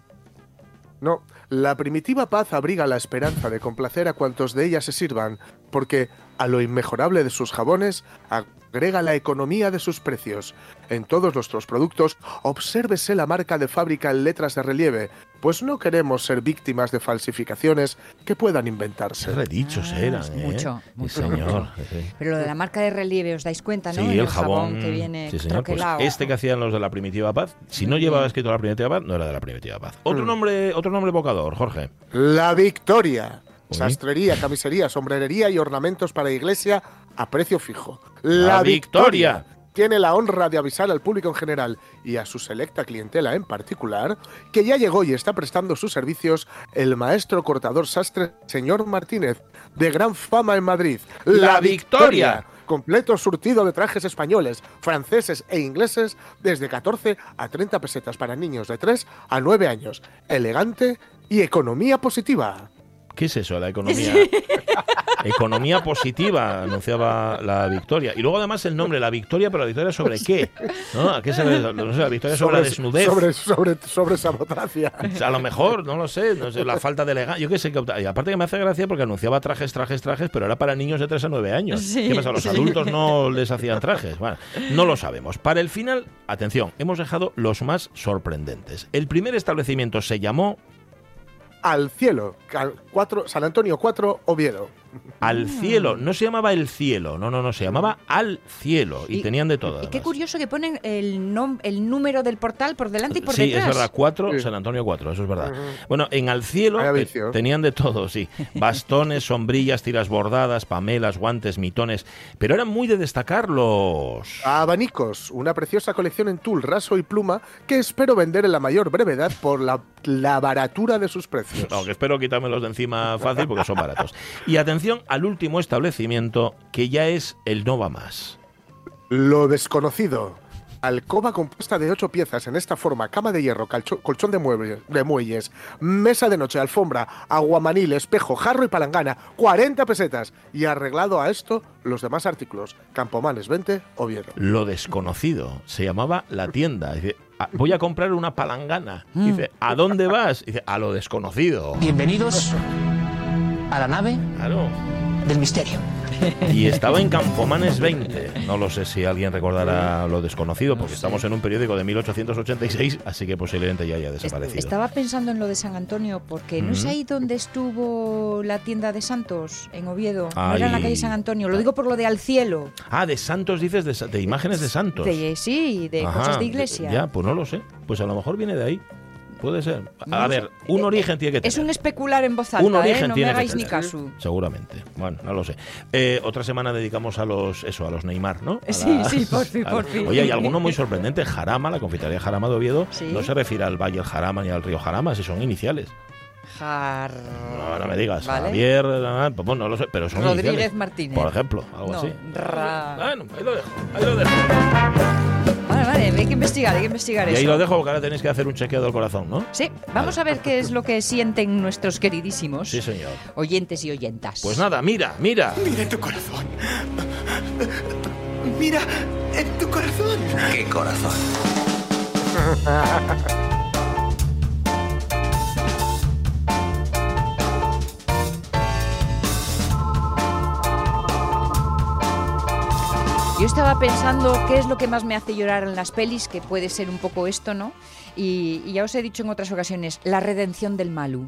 No, la primitiva paz abriga la esperanza de complacer a cuantos de ella se sirvan, porque a lo inmejorable de sus jabones agrega la economía de sus precios. En todos nuestros productos, obsérvese la marca de fábrica en letras de relieve, pues no queremos ser víctimas de falsificaciones que puedan inventarse. Qué redichos Ah, eran, ¿eh? mucho, Sí, mucho. señor. Pero lo de la marca de relieve, ¿os dais cuenta, no? Sí, En el jabón, que viene sí, señor. Pues este que hacían los de la primitiva paz, si no llevaba escrito la primitiva paz, no era de la primitiva paz. Otro Mm. nombre, otro nombre evocador, Jorge. La Victoria. Sastrería, camisería, sombrerería y ornamentos para iglesia a precio fijo. La Victoria. Tiene la honra de avisar al público en general y a su selecta clientela en particular que ya llegó y está prestando sus servicios el maestro cortador sastre señor Martínez, de gran fama en Madrid. La Victoria. Completo surtido de trajes españoles, franceses e ingleses desde 14 a 30 pesetas para niños de 3 a 9 años. Elegante y economía positiva. ¿Qué es eso, la economía? economía positiva, anunciaba la victoria. Y luego además el nombre, la victoria, pero la victoria sobre qué? ¿No? ¿A qué se ve? No sé, la victoria sobre, la desnudez. Sobre, sobre, sobre sabotracia. O sea, a lo mejor, no lo sé, no sé, la falta de elegancia. Yo qué sé. que- Y aparte que me hace gracia porque anunciaba trajes, trajes, trajes, pero era para niños de 3 a 9 años. Sí, ¿Qué pasa? Los sí. adultos no les hacían trajes. Bueno, no lo sabemos. Para el final, atención, hemos dejado los más sorprendentes. El primer establecimiento se llamó Al cielo. Cuatro- San Antonio 4, Oviedo. Al Cielo. No se llamaba El Cielo, no, no, no, se llamaba Al Cielo. Y, Y- tenían de todo. Y qué además. curioso que ponen el, nom- el número del portal por delante y por sí, detrás. es verdad, 4, Sí. San Antonio 4, eso es verdad. Bueno, en Al Cielo eh, tenían de todo, sí. Bastones, sombrillas, tiras bordadas, pamelas, guantes, mitones. Pero eran muy de destacar los... Abanicos, una preciosa colección en tul, raso y pluma que espero vender en la mayor brevedad por la, la baratura de sus precios. Aunque espero quitármelos de encima fácil porque son baratos. Y atención al último establecimiento, que ya es el No Va Más. Lo desconocido. Alcoba compuesta de ocho piezas en esta forma, cama de hierro, calcho- colchón de, muebles, de muelles, mesa de noche, alfombra, aguamanil, espejo, jarro y palangana, 40 pesetas. Y arreglado a esto, los demás artículos. Campomanes 20, Oviedo. Lo desconocido. Se llamaba La Tienda. Dice, "Ah, voy a comprar una palangana. Dice, ¿a dónde vas? Dice, a lo desconocido. Bienvenidos a la nave Claro. del misterio. Y estaba en Campomanes 20. No lo sé si alguien recordará lo desconocido, porque estamos en un periódico de 1886, así que posiblemente ya haya desaparecido. Estaba pensando en lo de San Antonio, porque no es ahí donde estuvo la tienda de Santos, en Oviedo. No era en la calle San Antonio. Lo digo por lo de al cielo. Ah, de santos dices, de, imágenes de santos. De, sí, de Ajá, cosas de iglesia. Ya, pues no lo sé. Pues a lo mejor viene de ahí. Puede ser. A ver, un Eh, origen tiene que tener. Es un especular en voz alta, Un origen ¿eh? Me tiene que ni tener. caso. Seguramente. Bueno, no lo sé. Eh, otra semana dedicamos a los eso, a los Neymar, ¿no? A Sí, sí, por fin, por fin. Oye, hay alguno muy sorprendente. Jarama, la confitería Jarama de Oviedo, Sí. no se refiere al Valle del Jarama ni al río Jarama, si son iniciales. Jar... No, no me digas. Vale. Javier, ah, pues no lo sé, pero son Rodríguez iniciales. Martínez. Por ejemplo, algo No, así. Ra- Bueno, ahí lo dejo. Ahí lo dejo. Vale, vale, hay que investigar, hay que investigar Y eso. ahí lo dejo porque ahora tenéis que hacer un chequeo del corazón, ¿no? Sí, vamos a ver qué es lo que sienten nuestros queridísimos Sí, señor. oyentes y oyentas. Pues nada, mira, mira. Mira en tu corazón. Mira en tu corazón. ¿Qué corazón? Yo estaba pensando qué es lo que más me hace llorar en las pelis, que puede ser un poco esto, ¿no? Y, y ya os he dicho en otras ocasiones, la redención del Malú.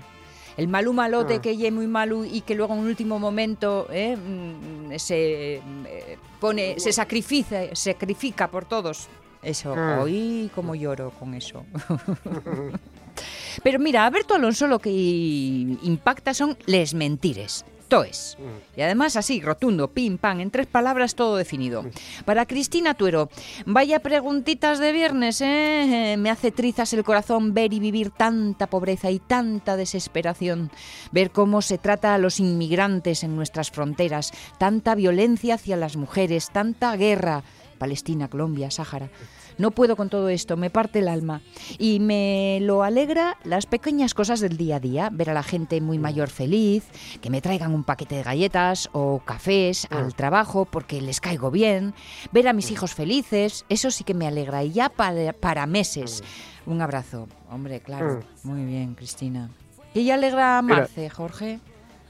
El Malú malote Ah. que lle muy Malú y que luego en un último momento eh, mm, se eh, pone, se sacrifica, sacrifica por todos. Eso, Ah. hoy como lloro con eso. Pero mira, a Berto Alonso lo que impacta son les mentires. Toes. Y además así, rotundo, pim, pam, en tres palabras todo definido. Para Cristina Tuero, vaya preguntitas de viernes, ¿eh? Me hace trizas el corazón ver y vivir tanta pobreza y tanta desesperación. Ver cómo se trata a los inmigrantes en nuestras fronteras, tanta violencia hacia las mujeres, tanta guerra. Palestina, Colombia, Sáhara. No puedo con todo esto, me parte el alma. Y me lo alegra las pequeñas cosas del día a día, ver a la gente muy mayor feliz, que me traigan un paquete de galletas o cafés al trabajo porque les caigo bien, ver a mis hijos felices, eso sí que me alegra. Y ya para, para meses. Un abrazo. Hombre, claro. Muy bien, Cristina. Y alegra a. Marce, Jorge.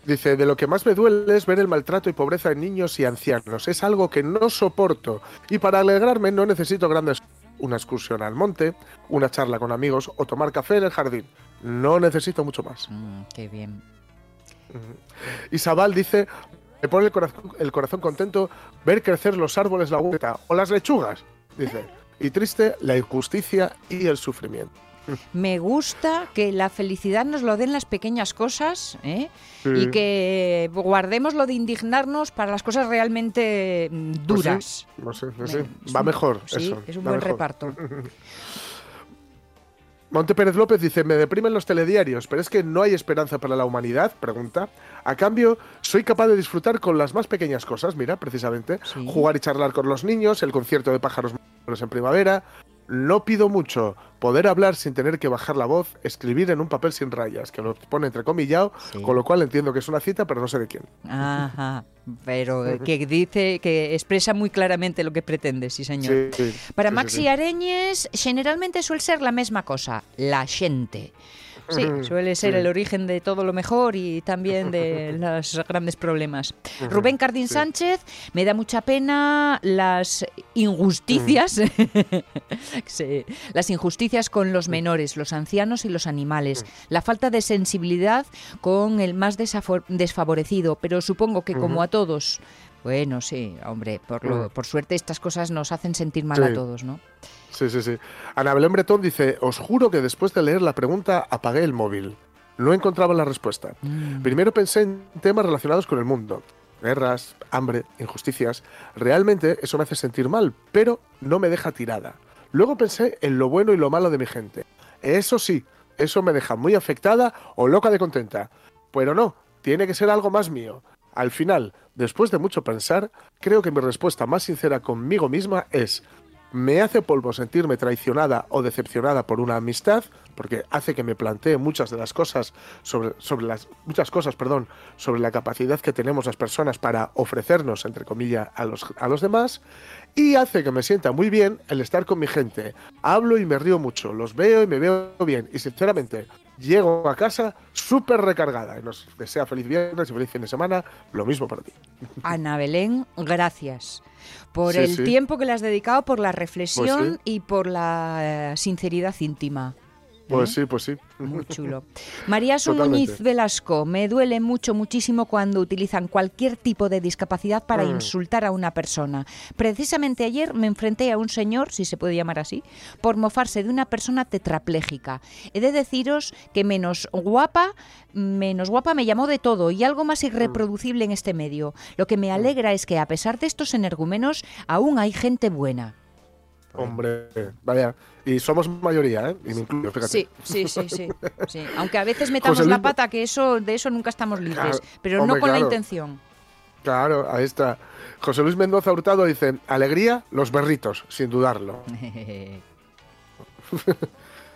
Dice, de lo que más me duele es ver el maltrato y pobreza en niños y ancianos. Es algo que no soporto. Y para alegrarme no necesito grandes... Una excursión al monte, una charla con amigos o tomar café en el jardín. No necesito mucho más. Mm, qué bien. Isabel dice, me pone el corazón, el corazón contento ver crecer los árboles, la huerta o las lechugas. Dice, y triste la injusticia y el sufrimiento. Me gusta que la felicidad nos lo den las pequeñas cosas ¿eh? Sí. y que guardemos lo de indignarnos para las cosas realmente mm, Pues sí, duras. no sé, no Me- sé. es Va un- mejor. eso, es un buen mejor. reparto. Monte Pérez López dice, me deprimen los telediarios, pero es que no hay esperanza para la humanidad, pregunta. A cambio, soy capaz de disfrutar con las más pequeñas cosas, mira, precisamente. Sí. Jugar y charlar con los niños, el concierto de pájaros en primavera. No pido mucho, poder hablar sin tener que bajar la voz, escribir en un papel sin rayas, que lo pone entrecomillado, Sí. con lo cual entiendo que es una cita, pero no sé de quién. Ajá, pero eh, que dice, que expresa muy claramente lo que pretende, sí señor. Sí, Para Maxi. Areñes, generalmente suele ser la mesma cosa, la gente. Sí, suele ser sí. el origen de todo lo mejor y también de los grandes problemas. Rubén Cardín sí. Sánchez, me da mucha pena las injusticias, Sí, las injusticias con los menores, los ancianos y los animales, la falta de sensibilidad con el más desfavorecido, pero supongo que como a todos, bueno, sí, hombre, por, lo- Mm. por suerte estas cosas nos hacen sentir mal a todos, ¿no? Sí, sí, sí. Ana Belén Bretón dice, os juro que después de leer la pregunta apagué el móvil. No encontraba la respuesta. Mm. Primero pensé en temas relacionados con el mundo. Guerras, hambre, injusticias. Realmente eso me hace sentir mal, pero no me deja tirada. Luego pensé en lo bueno y lo malo de mi gente. Eso sí, eso me deja muy afectada o loca de contenta. Pero no, tiene que ser algo más mío. Al final, después de mucho pensar, creo que mi respuesta más sincera conmigo misma es me hace polvo sentirme traicionada o decepcionada por una amistad, porque hace que me plantee muchas de las cosas sobre, sobre las muchas cosas, perdón, sobre la capacidad que tenemos las personas para ofrecernos, entre comillas, a los, a los demás, y hace que me sienta muy bien el estar con mi gente. Hablo y me río mucho, los veo y me veo bien, y sinceramente llego a casa súper recargada. Y nos desea feliz viernes y feliz fin de semana, lo mismo para ti. Ana Belén, gracias por Sí, el sí. tiempo que le has dedicado, por la reflexión Pues sí. y por la eh, sinceridad íntima. Pues sí, pues sí. Muy chulo. María Su. Muñiz Velasco, me duele mucho, muchísimo cuando utilizan cualquier tipo de discapacidad para Mm. insultar a una persona. Precisamente ayer me enfrenté a un señor, si se puede llamar así, por mofarse de una persona tetrapléjica. He de deciros que menos guapa, menos guapa me llamó de todo y algo más irreproducible en este medio. Lo que me alegra es que a pesar de estos energúmenos, aún hay gente buena. Hombre, vaya. Y somos mayoría, ¿eh? Y me incluyo, fíjate. Sí, sí, sí, sí, sí. Aunque a veces metamos José la pata, que eso de eso nunca estamos libres, Claro, pero no con la intención. Claro, ahí está. José Luis Mendoza Hurtado dice, alegría, los berritos, sin dudarlo.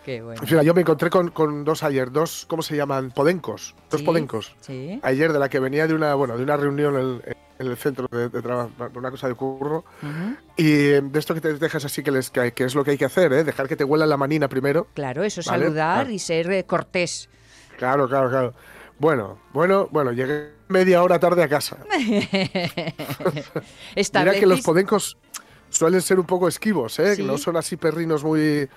Qué bueno. En fin, yo me encontré con, con dos ayer, dos, ¿cómo se llaman? Podencos. Dos Sí, podencos. Sí. Ayer de la que venía de una, bueno, de una reunión en, en el centro de, de trabajo, una cosa de curro. Ujú. Y eh, de esto que te dejas así, que, les, que, que es lo que hay que hacer, ¿eh? Dejar que te huela la manina primero. Claro, eso, Vale, saludar claro. y ser eh, cortés. Claro, claro, claro. Bueno, bueno, bueno, llegué media hora tarde a casa. Mira que los podencos suelen ser un poco esquivos, ¿eh? Sí. No son así perrinos muy,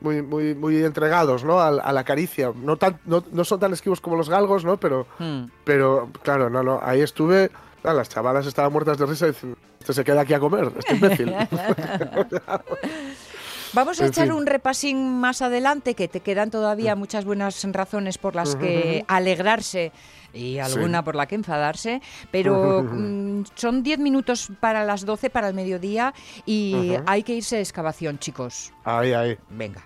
muy, muy, muy entregados, ¿no? A, a la caricia. No, tan, no, no son tan esquivos como los galgos, ¿no? Pero, Hmm. pero claro, no, no. Ahí estuve. Ah, las chavalas estaban muertas de risa y dicen, este se queda aquí a comer, este imbécil. Vamos a En echar fin. un repasín más adelante, que te quedan todavía muchas buenas razones por las que alegrarse y alguna por la que enfadarse, pero mm, son 10 minutos para las 12 para el mediodía y hay que irse de excavación, chicos. ahí, ahí. Venga.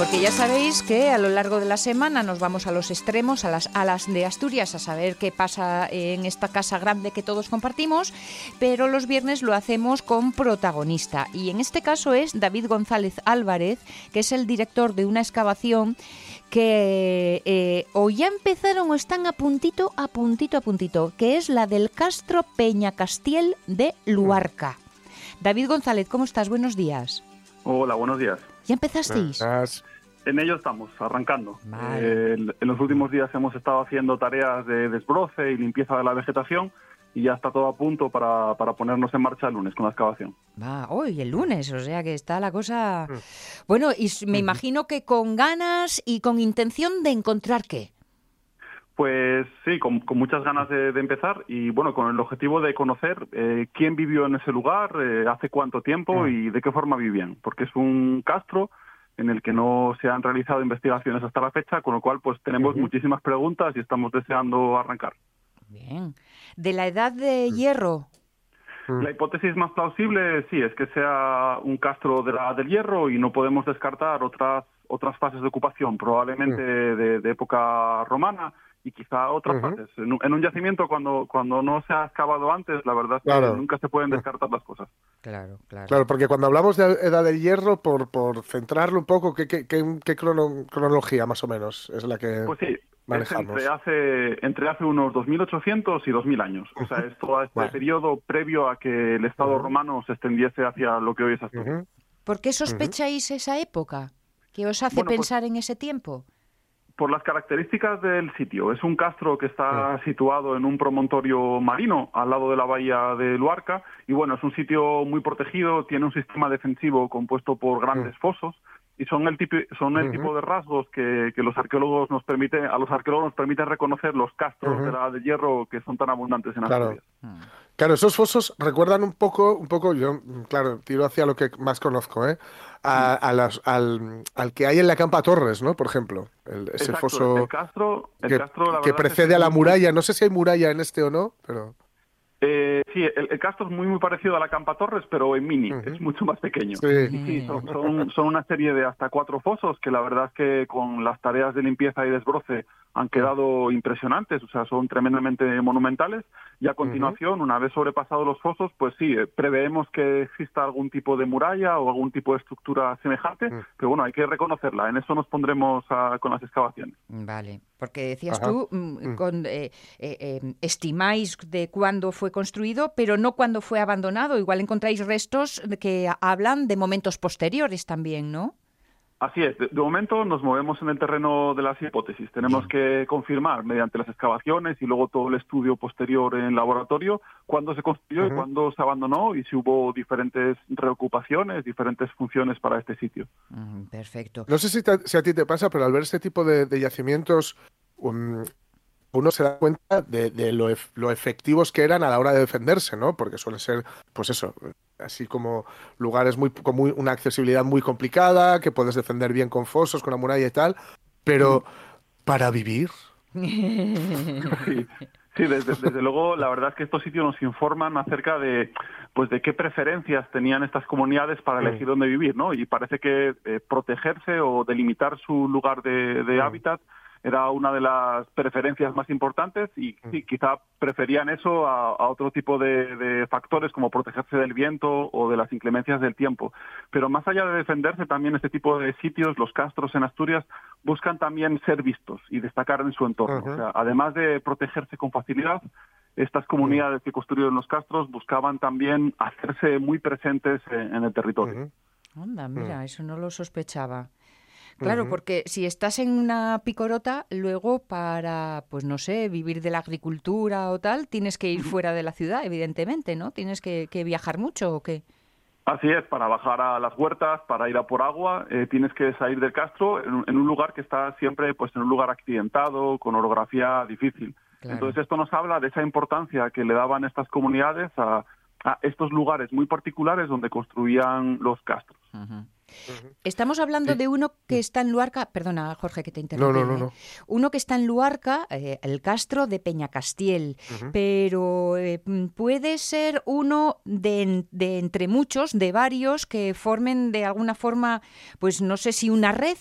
Porque ya sabéis que a lo largo de la semana nos vamos a los extremos, a las alas de Asturias, a saber qué pasa en esta casa grande que todos compartimos, pero los viernes lo hacemos con protagonista. Y en este caso es David González Álvarez, que es el director de una excavación que eh, o ya empezaron o están a puntito, a puntito, a puntito, que es la del Castro Peña Castiel de Luarca. David González, ¿cómo estás? Buenos días. Hola, buenos días. ¿Ya empezasteis? En ello estamos, arrancando. Vale. Eh, en los últimos días hemos estado haciendo tareas de desbroce y limpieza de la vegetación y ya está todo a punto para, para ponernos en marcha el lunes con la excavación. Va, hoy el lunes, o sea que está la cosa... Bueno, y me imagino que con ganas y con intención de encontrar qué. Pues sí, con, con muchas ganas de, de empezar y bueno, con el objetivo de conocer eh, quién vivió en ese lugar, eh, hace cuánto tiempo y de qué forma vivían, porque es un castro en el que no se han realizado investigaciones hasta la fecha, con lo cual pues tenemos muchísimas preguntas y estamos deseando arrancar. Bien. De la edad de hierro. La hipótesis más plausible sí es que sea un castro de la edad del hierro y no podemos descartar otras otras fases de ocupación, probablemente de, de época romana y quizá otras fases. En un, en un yacimiento cuando cuando no se ha excavado antes, la verdad es que Claro. nunca se pueden descartar las cosas. Claro, claro. Claro, porque cuando hablamos de edad del hierro, por, por centrarlo un poco, ¿qué, qué, qué- qué crono- cronología más o menos es la que Pues sí, es entre hace, entre hace unos 2.800 y 2.000 años. O sea, es todo este Vale. periodo previo a que el Estado romano se extendiese hacia lo que hoy es Asturias. ¿Por qué sospecháis esa época? ¿Qué os hace Bueno, pues- pensar en ese tiempo? Por las características del sitio. Es un castro que está situado en un promontorio marino al lado de la bahía de Luarca y bueno, es un sitio muy protegido, tiene un sistema defensivo compuesto por grandes fosos y son el tipo, son el tipo de rasgos que, que los arqueólogos nos permite, a los arqueólogos nos permite reconocer los castros de la de hierro que son tan abundantes en Claro. Asturias. Claro, esos fosos recuerdan un poco, un poco, yo, mm, claro, tiro hacia lo que más conozco, ¿eh? A, a las- al, al que hay en la Campa Torres, ¿no? Por ejemplo, el- ese Exacto, foso el castro, el que, castro, la que precede a la muralla. No sé si hay muralla en este o no, pero... Eh, sí, el, el castro es muy muy parecido a la Campa Torres, pero en mini, es mucho más pequeño. Sí. Y sí, son, son, son una serie de hasta cuatro fosos que la verdad es que con las tareas de limpieza y desbroce han quedado impresionantes, o sea, son tremendamente monumentales. Y a continuación, una vez sobrepasados los fosos, pues sí, eh, preveemos que exista algún tipo de muralla o algún tipo de estructura semejante, pero bueno, hay que reconocerla. En eso nos pondremos con las excavaciones. Vale, porque decías Ajá. tú, mm, con, eh, eh, eh, estimáis de cuándo fue construido, pero no cuándo fue abandonado. Igual encontráis restos que hablan de momentos posteriores también, ¿no? Así es, de, de momento nos movemos en el terreno de las hipótesis. Tenemos que confirmar mediante las excavaciones y luego todo el estudio posterior en laboratorio cuándo se construyó y cuándo se abandonó y si hubo diferentes reocupaciones, diferentes funciones para este sitio. Mm, perfecto. No sé si, te- si a ti te pasa, pero al ver este tipo de, de yacimientos, um, uno se da cuenta de, de lo, ef- lo efectivos que eran a la hora de defenderse, ¿no? Porque suelen ser, pues eso, así como lugares muy, con muy- una accesibilidad muy complicada, que puedes defender bien con fosos, con la muralla y tal, pero para vivir. Sí, sí, desde, desde luego, la verdad es que estos sitios nos informan acerca de, pues, de qué preferencias tenían estas comunidades para Mm. elegir dónde vivir, ¿no? Y parece que eh, protegerse o delimitar su lugar de, de hábitat era una de las preferencias más importantes y sí, quizá preferían eso a, a otro tipo de, de factores como protegerse del viento o de las inclemencias del tiempo. Pero más allá de defenderse, también este tipo de sitios, los castros en Asturias, buscan también ser vistos y destacar en su entorno. O sea, además de protegerse con facilidad, estas comunidades que construyeron los castros buscaban también hacerse muy presentes en, en el territorio. Anda, Mm. mira, eso no lo sospechaba. Claro, porque si estás en una picorota, luego para, pues no sé, vivir de la agricultura o tal, tienes que ir fuera de la ciudad, evidentemente, ¿no? Tienes que, que viajar mucho o qué. Así es, para bajar a las huertas, para ir a por agua, eh, tienes que salir del castro en, un- en un lugar que está siempre pues en un lugar accidentado, con orografía difícil. Claro. Entonces esto nos habla de esa importancia que le daban estas comunidades a, a estos lugares muy particulares donde construían los castros. Estamos hablando de uno que está en Luarca, perdona Jorge que te interrumpo. no, no, no. Uno que está en Luarca, eh, el Castro de Peñacastiel, pero eh, mm, puede ser uno de entre muchos, de varios que formen de alguna forma, pues no sé si una red.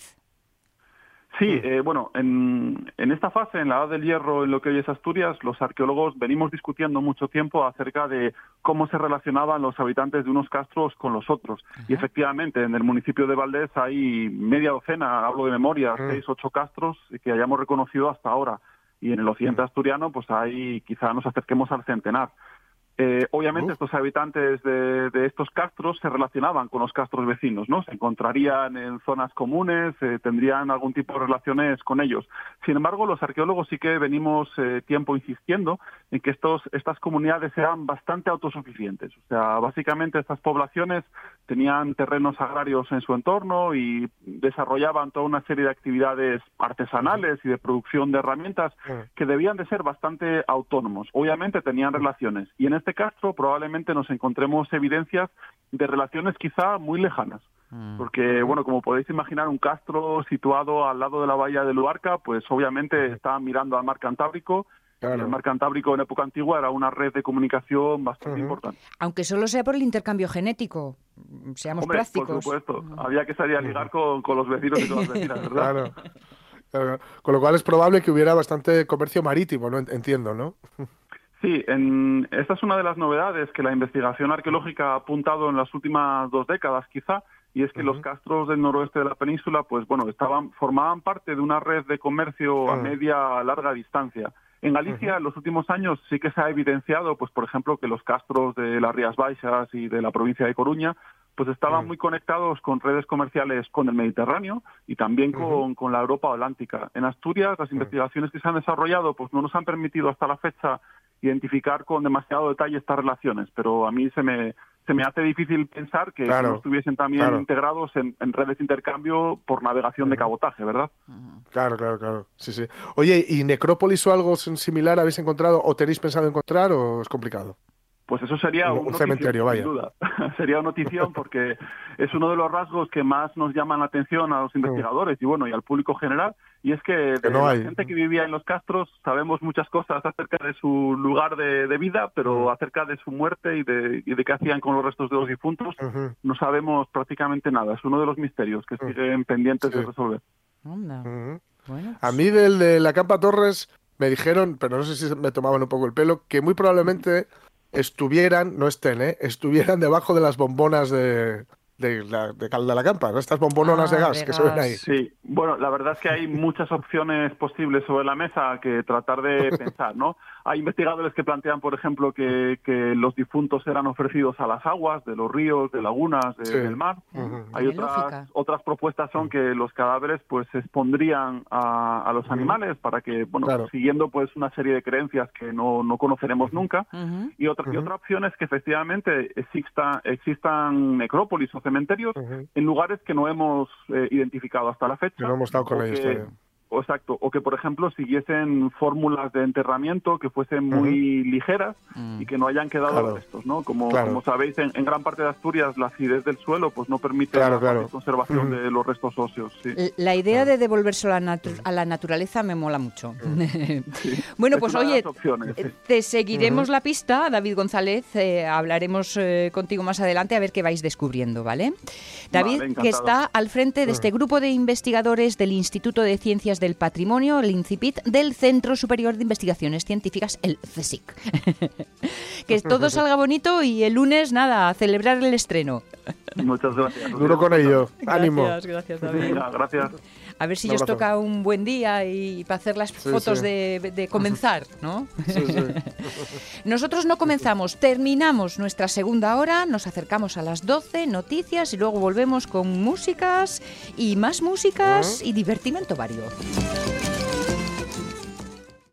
Sí, eh, bueno, en, en esta fase, en la edad del hierro, en lo que hoy es Asturias, los arqueólogos venimos discutiendo mucho tiempo acerca de cómo se relacionaban los habitantes de unos castros con los otros. Y efectivamente, en el municipio de Valdés hay media docena, hablo de memoria, seis, ocho castros que hayamos reconocido hasta ahora. Y en el occidente asturiano, pues ahí quizá nos acerquemos al centenar. Eh, obviamente estos habitantes de, de estos castros se relacionaban con los castros vecinos, ¿no? Se encontrarían en zonas comunes, eh, tendrían algún tipo de relaciones con ellos. Sin embargo, los arqueólogos sí que venimos eh, tiempo insistiendo en que estos, estas comunidades eran bastante autosuficientes. O sea, básicamente estas poblaciones tenían terrenos agrarios en su entorno y desarrollaban toda una serie de actividades artesanales y de producción de herramientas que debían de ser bastante autónomos. Obviamente tenían relaciones y en este castro probablemente nos encontremos evidencias de relaciones quizá muy lejanas. Porque, bueno, como podéis imaginar, un castro situado al lado de la bahía de Luarca, pues obviamente está mirando al mar Cantábrico. y El mar Cantábrico en época antigua era una red de comunicación bastante importante. Aunque solo sea por el intercambio genético. Seamos Hombre, prácticos. por supuesto. Había que salir a ligar con, con los vecinos y con las vecinas, ¿verdad? Claro. Claro. Con lo cual es probable que hubiera bastante comercio marítimo, ¿no? Entiendo, ¿no? Sí, en, esta es una de las novedades que la investigación arqueológica ha apuntado en las últimas dos décadas, quizá, y es que los castros del noroeste de la península, pues bueno, estaban formaban parte de una red de comercio a media larga distancia. En Galicia, en los últimos años, sí que se ha evidenciado, pues por ejemplo, que los castros de las Rías Baixas y de la provincia de Coruña, pues estaban muy conectados con redes comerciales con el Mediterráneo y también con, con la Europa Atlántica. En Asturias, las investigaciones que se han desarrollado, pues no nos han permitido hasta la fecha identificar con demasiado detalle estas relaciones, pero a mí se me se me hace difícil pensar que Claro, no estuviesen también claro. integrados en, en redes de intercambio por navegación de cabotaje, ¿verdad? Claro, claro, claro. Sí, sí. Oye, ¿y necrópolis o algo similar habéis encontrado o tenéis pensado encontrar o es complicado? Pues eso sería Un- un, notición, cementerio, sin duda. sería una notición porque es uno de los rasgos que más nos llaman la atención a los investigadores y bueno, y al público general, y es que de Que no la hay. gente que vivía en los castros sabemos muchas cosas acerca de su lugar de, de vida, pero acerca de su muerte y de, y de qué hacían con los restos de los difuntos, no sabemos prácticamente nada. Es uno de los misterios que siguen pendientes de resolver. Anda. Ujú. Bueno, A mí del de la Campa Torres me dijeron, pero no sé si me tomaban un poco el pelo, que muy probablemente estuvieran, no estén, ¿eh? estuvieran debajo de las bombonas de, de, la, de Cal de la Campa, ¿no? estas bombononas Ah, de gas de que se ven ahí. Sí, bueno, la verdad es que hay muchas opciones posibles sobre la mesa que tratar de pensar, ¿no? Hay investigadores que plantean, por ejemplo, que, que los difuntos eran ofrecidos a las aguas de los ríos, de lagunas, de- Sí. del mar. Hay otras, otras propuestas son que los cadáveres pues se expondrían a, a los animales para que, bueno, Claro. siguiendo pues una serie de creencias que no, no conoceremos nunca. Y otra, y otra opción es que efectivamente exista, existan necrópolis o cementerios en lugares que no hemos eh, identificado hasta la fecha. Que no hemos estado con que- todavía. O Exacto, o que por ejemplo siguiesen fórmulas de enterramiento que fuesen muy ligeras y que no hayan quedado Claro. restos, ¿no? Como, Claro. como sabéis, en, en gran parte de Asturias la acidez del suelo pues no permite Claro, la conservación Ujú. de los restos óseos. Sí. L- La idea de devolverse a natu- a la naturaleza me mola mucho. bueno, Es pues una de oye, opciones, sí. eh, te seguiremos la pista, David González. eh, hablaremos eh, contigo más adelante a ver qué vais descubriendo, ¿vale? David, Vale, que está al frente de este grupo de investigadores del Instituto de Ciencias del Patrimonio, el INCIPIT, del Centro Superior de Investigaciones Científicas, el CSIC. que todo salga bonito y el lunes, nada, a celebrar el estreno. Muchas gracias. Duro con ello. Ánimo. Gracias, gracias, David. Venga, gracias. A ver si Un os abrazo. toca un buen día y para hacer las Sí, fotos sí. De, de comenzar, ¿no? Sí. Nosotros no comenzamos, terminamos nuestra segunda hora, nos acercamos a las 12, noticias y luego volvemos con músicas y más músicas y divertimento vario.